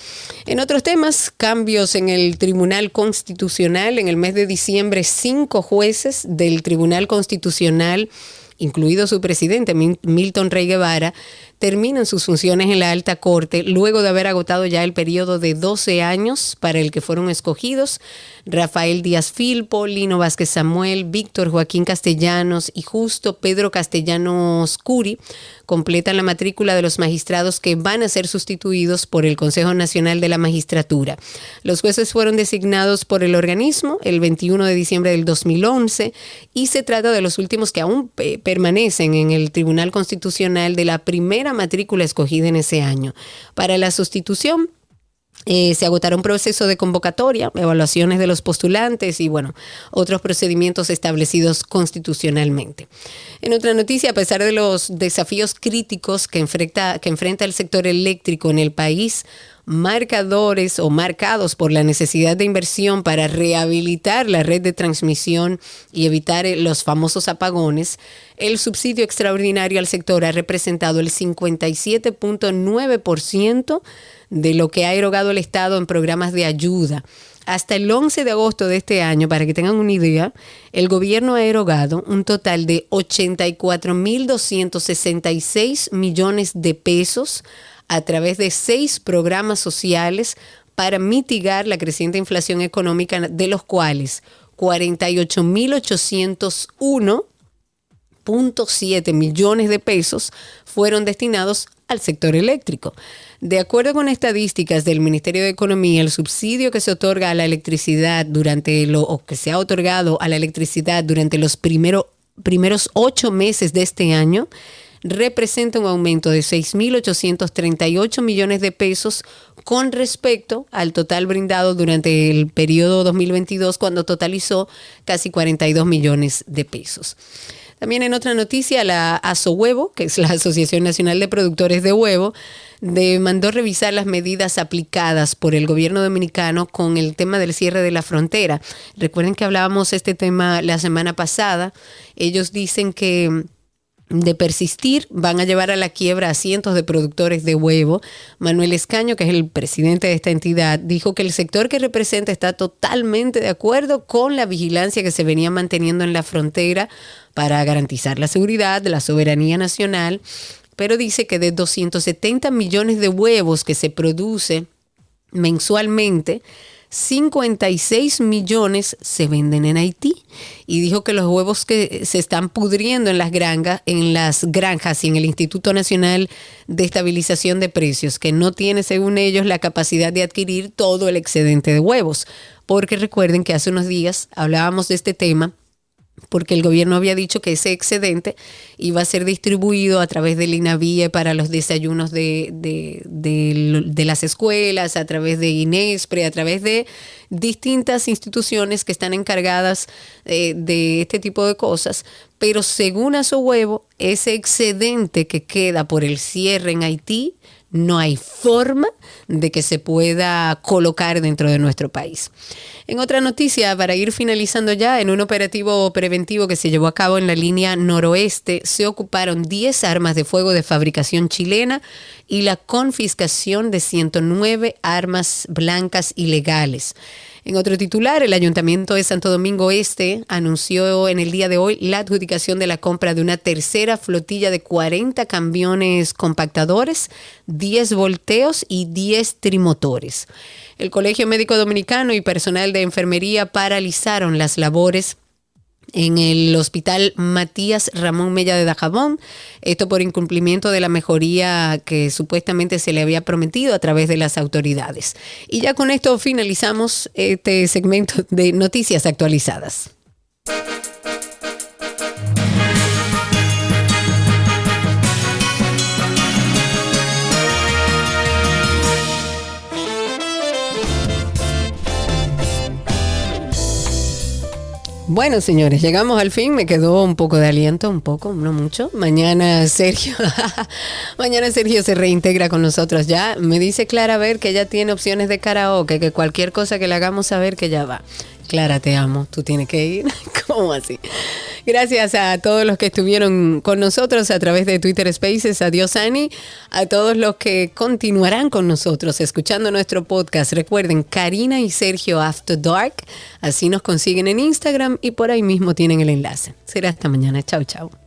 En otros temas, cambios en el Tribunal Constitucional. En el mes de diciembre, cinco jueces del Tribunal Constitucional incluido su presidente Milton Rey Guevara, terminan sus funciones en la alta corte luego de haber agotado ya el periodo de 12 años para el que fueron escogidos Rafael Díaz Filpo, Lino Vázquez Samuel, Víctor Joaquín Castellanos y justo Pedro Castellanos Curi completan la matrícula de los magistrados que van a ser sustituidos por el Consejo Nacional de la Magistratura. Los jueces fueron designados por el organismo el 21 de diciembre del 2011 y se trata de los últimos que aún eh, permanecen en el Tribunal Constitucional de la primera matrícula escogida en ese año. Para la sustitución eh, se agotará un proceso de convocatoria, evaluaciones de los postulantes y, bueno, otros procedimientos establecidos constitucionalmente. En otra noticia, a pesar de los desafíos críticos que enfrenta, que enfrenta el sector eléctrico en el país, marcadores o marcados por la necesidad de inversión para rehabilitar la red de transmisión y evitar eh, los famosos apagones, el subsidio extraordinario al sector ha representado el 57.9% de lo que ha erogado el Estado en programas de ayuda. Hasta el 11 de agosto de este año, para que tengan una idea, el gobierno ha erogado un total de 84.266 millones de pesos a través de seis programas sociales para mitigar la creciente inflación económica, de los cuales 48.801.7 millones de pesos fueron destinados al sector eléctrico. De acuerdo con estadísticas del Ministerio de Economía, el subsidio que se otorga a la electricidad durante lo o que se ha otorgado a la electricidad durante los primeros ocho meses de este año representa un aumento de 6.838 millones de pesos con respecto al total brindado durante el periodo 2022 cuando totalizó casi 42 millones de pesos. También en otra noticia, la ASOHUEVO, que es la Asociación Nacional de Productores de Huevo, demandó revisar las medidas aplicadas por el gobierno dominicano con el tema del cierre de la frontera. Recuerden que hablábamos este tema la semana pasada. Ellos dicen que de persistir van a llevar a la quiebra a cientos de productores de huevo. Manuel Escaño, que es el presidente de esta entidad, dijo que el sector que representa está totalmente de acuerdo con la vigilancia que se venía manteniendo en la frontera para garantizar la seguridad, la soberanía nacional, pero dice que de 270 millones de huevos que se produce mensualmente, 56 millones se venden en Haití. Y dijo que los huevos que se están pudriendo en las granjas, en las granjas y en el Instituto Nacional de Estabilización de Precios, que no tiene, según ellos, la capacidad de adquirir todo el excedente de huevos. Porque recuerden que hace unos días hablábamos de este tema porque el gobierno había dicho que ese excedente iba a ser distribuido a través del INAVIE para los desayunos de, de, de, las escuelas, a través de INESPRE, a través de distintas instituciones que están encargadas eh, de este tipo de cosas. Pero según a su huevo, ese excedente que queda por el cierre en Haití, no hay forma de que se pueda colocar dentro de nuestro país. En otra noticia, para ir finalizando ya, en un operativo preventivo que se llevó a cabo en la línea noroeste, se ocuparon 10 armas de fuego de fabricación chilena y la confiscación de 109 armas blancas ilegales. En otro titular, el Ayuntamiento de Santo Domingo Este anunció en el día de hoy la adjudicación de la compra de una tercera flotilla de 40 camiones compactadores, 10 volteos y 10 trimotores. El Colegio Médico Dominicano y personal de enfermería paralizaron las labores en el hospital Matías Ramón Mella de Dajabón, esto por incumplimiento de la mejoría que supuestamente se le había prometido a través de las autoridades. Y ya con esto finalizamos este segmento de noticias actualizadas. Bueno, señores, llegamos al fin. Me quedó un poco de aliento, un poco, no mucho. Mañana Sergio, mañana Sergio se reintegra con nosotros ya. Me dice Clara ver que ya tiene opciones de karaoke, que cualquier cosa que le hagamos saber que ya va. Clara, te amo. Tú tienes que ir. ¿Cómo así? Gracias a todos los que estuvieron con nosotros a través de Twitter Spaces. Adiós, Ani. A todos los que continuarán con nosotros escuchando nuestro podcast. Recuerden, Karina y Sergio After Dark. Así nos consiguen en Instagram y por ahí mismo tienen el enlace. Será hasta mañana. Chau, chau.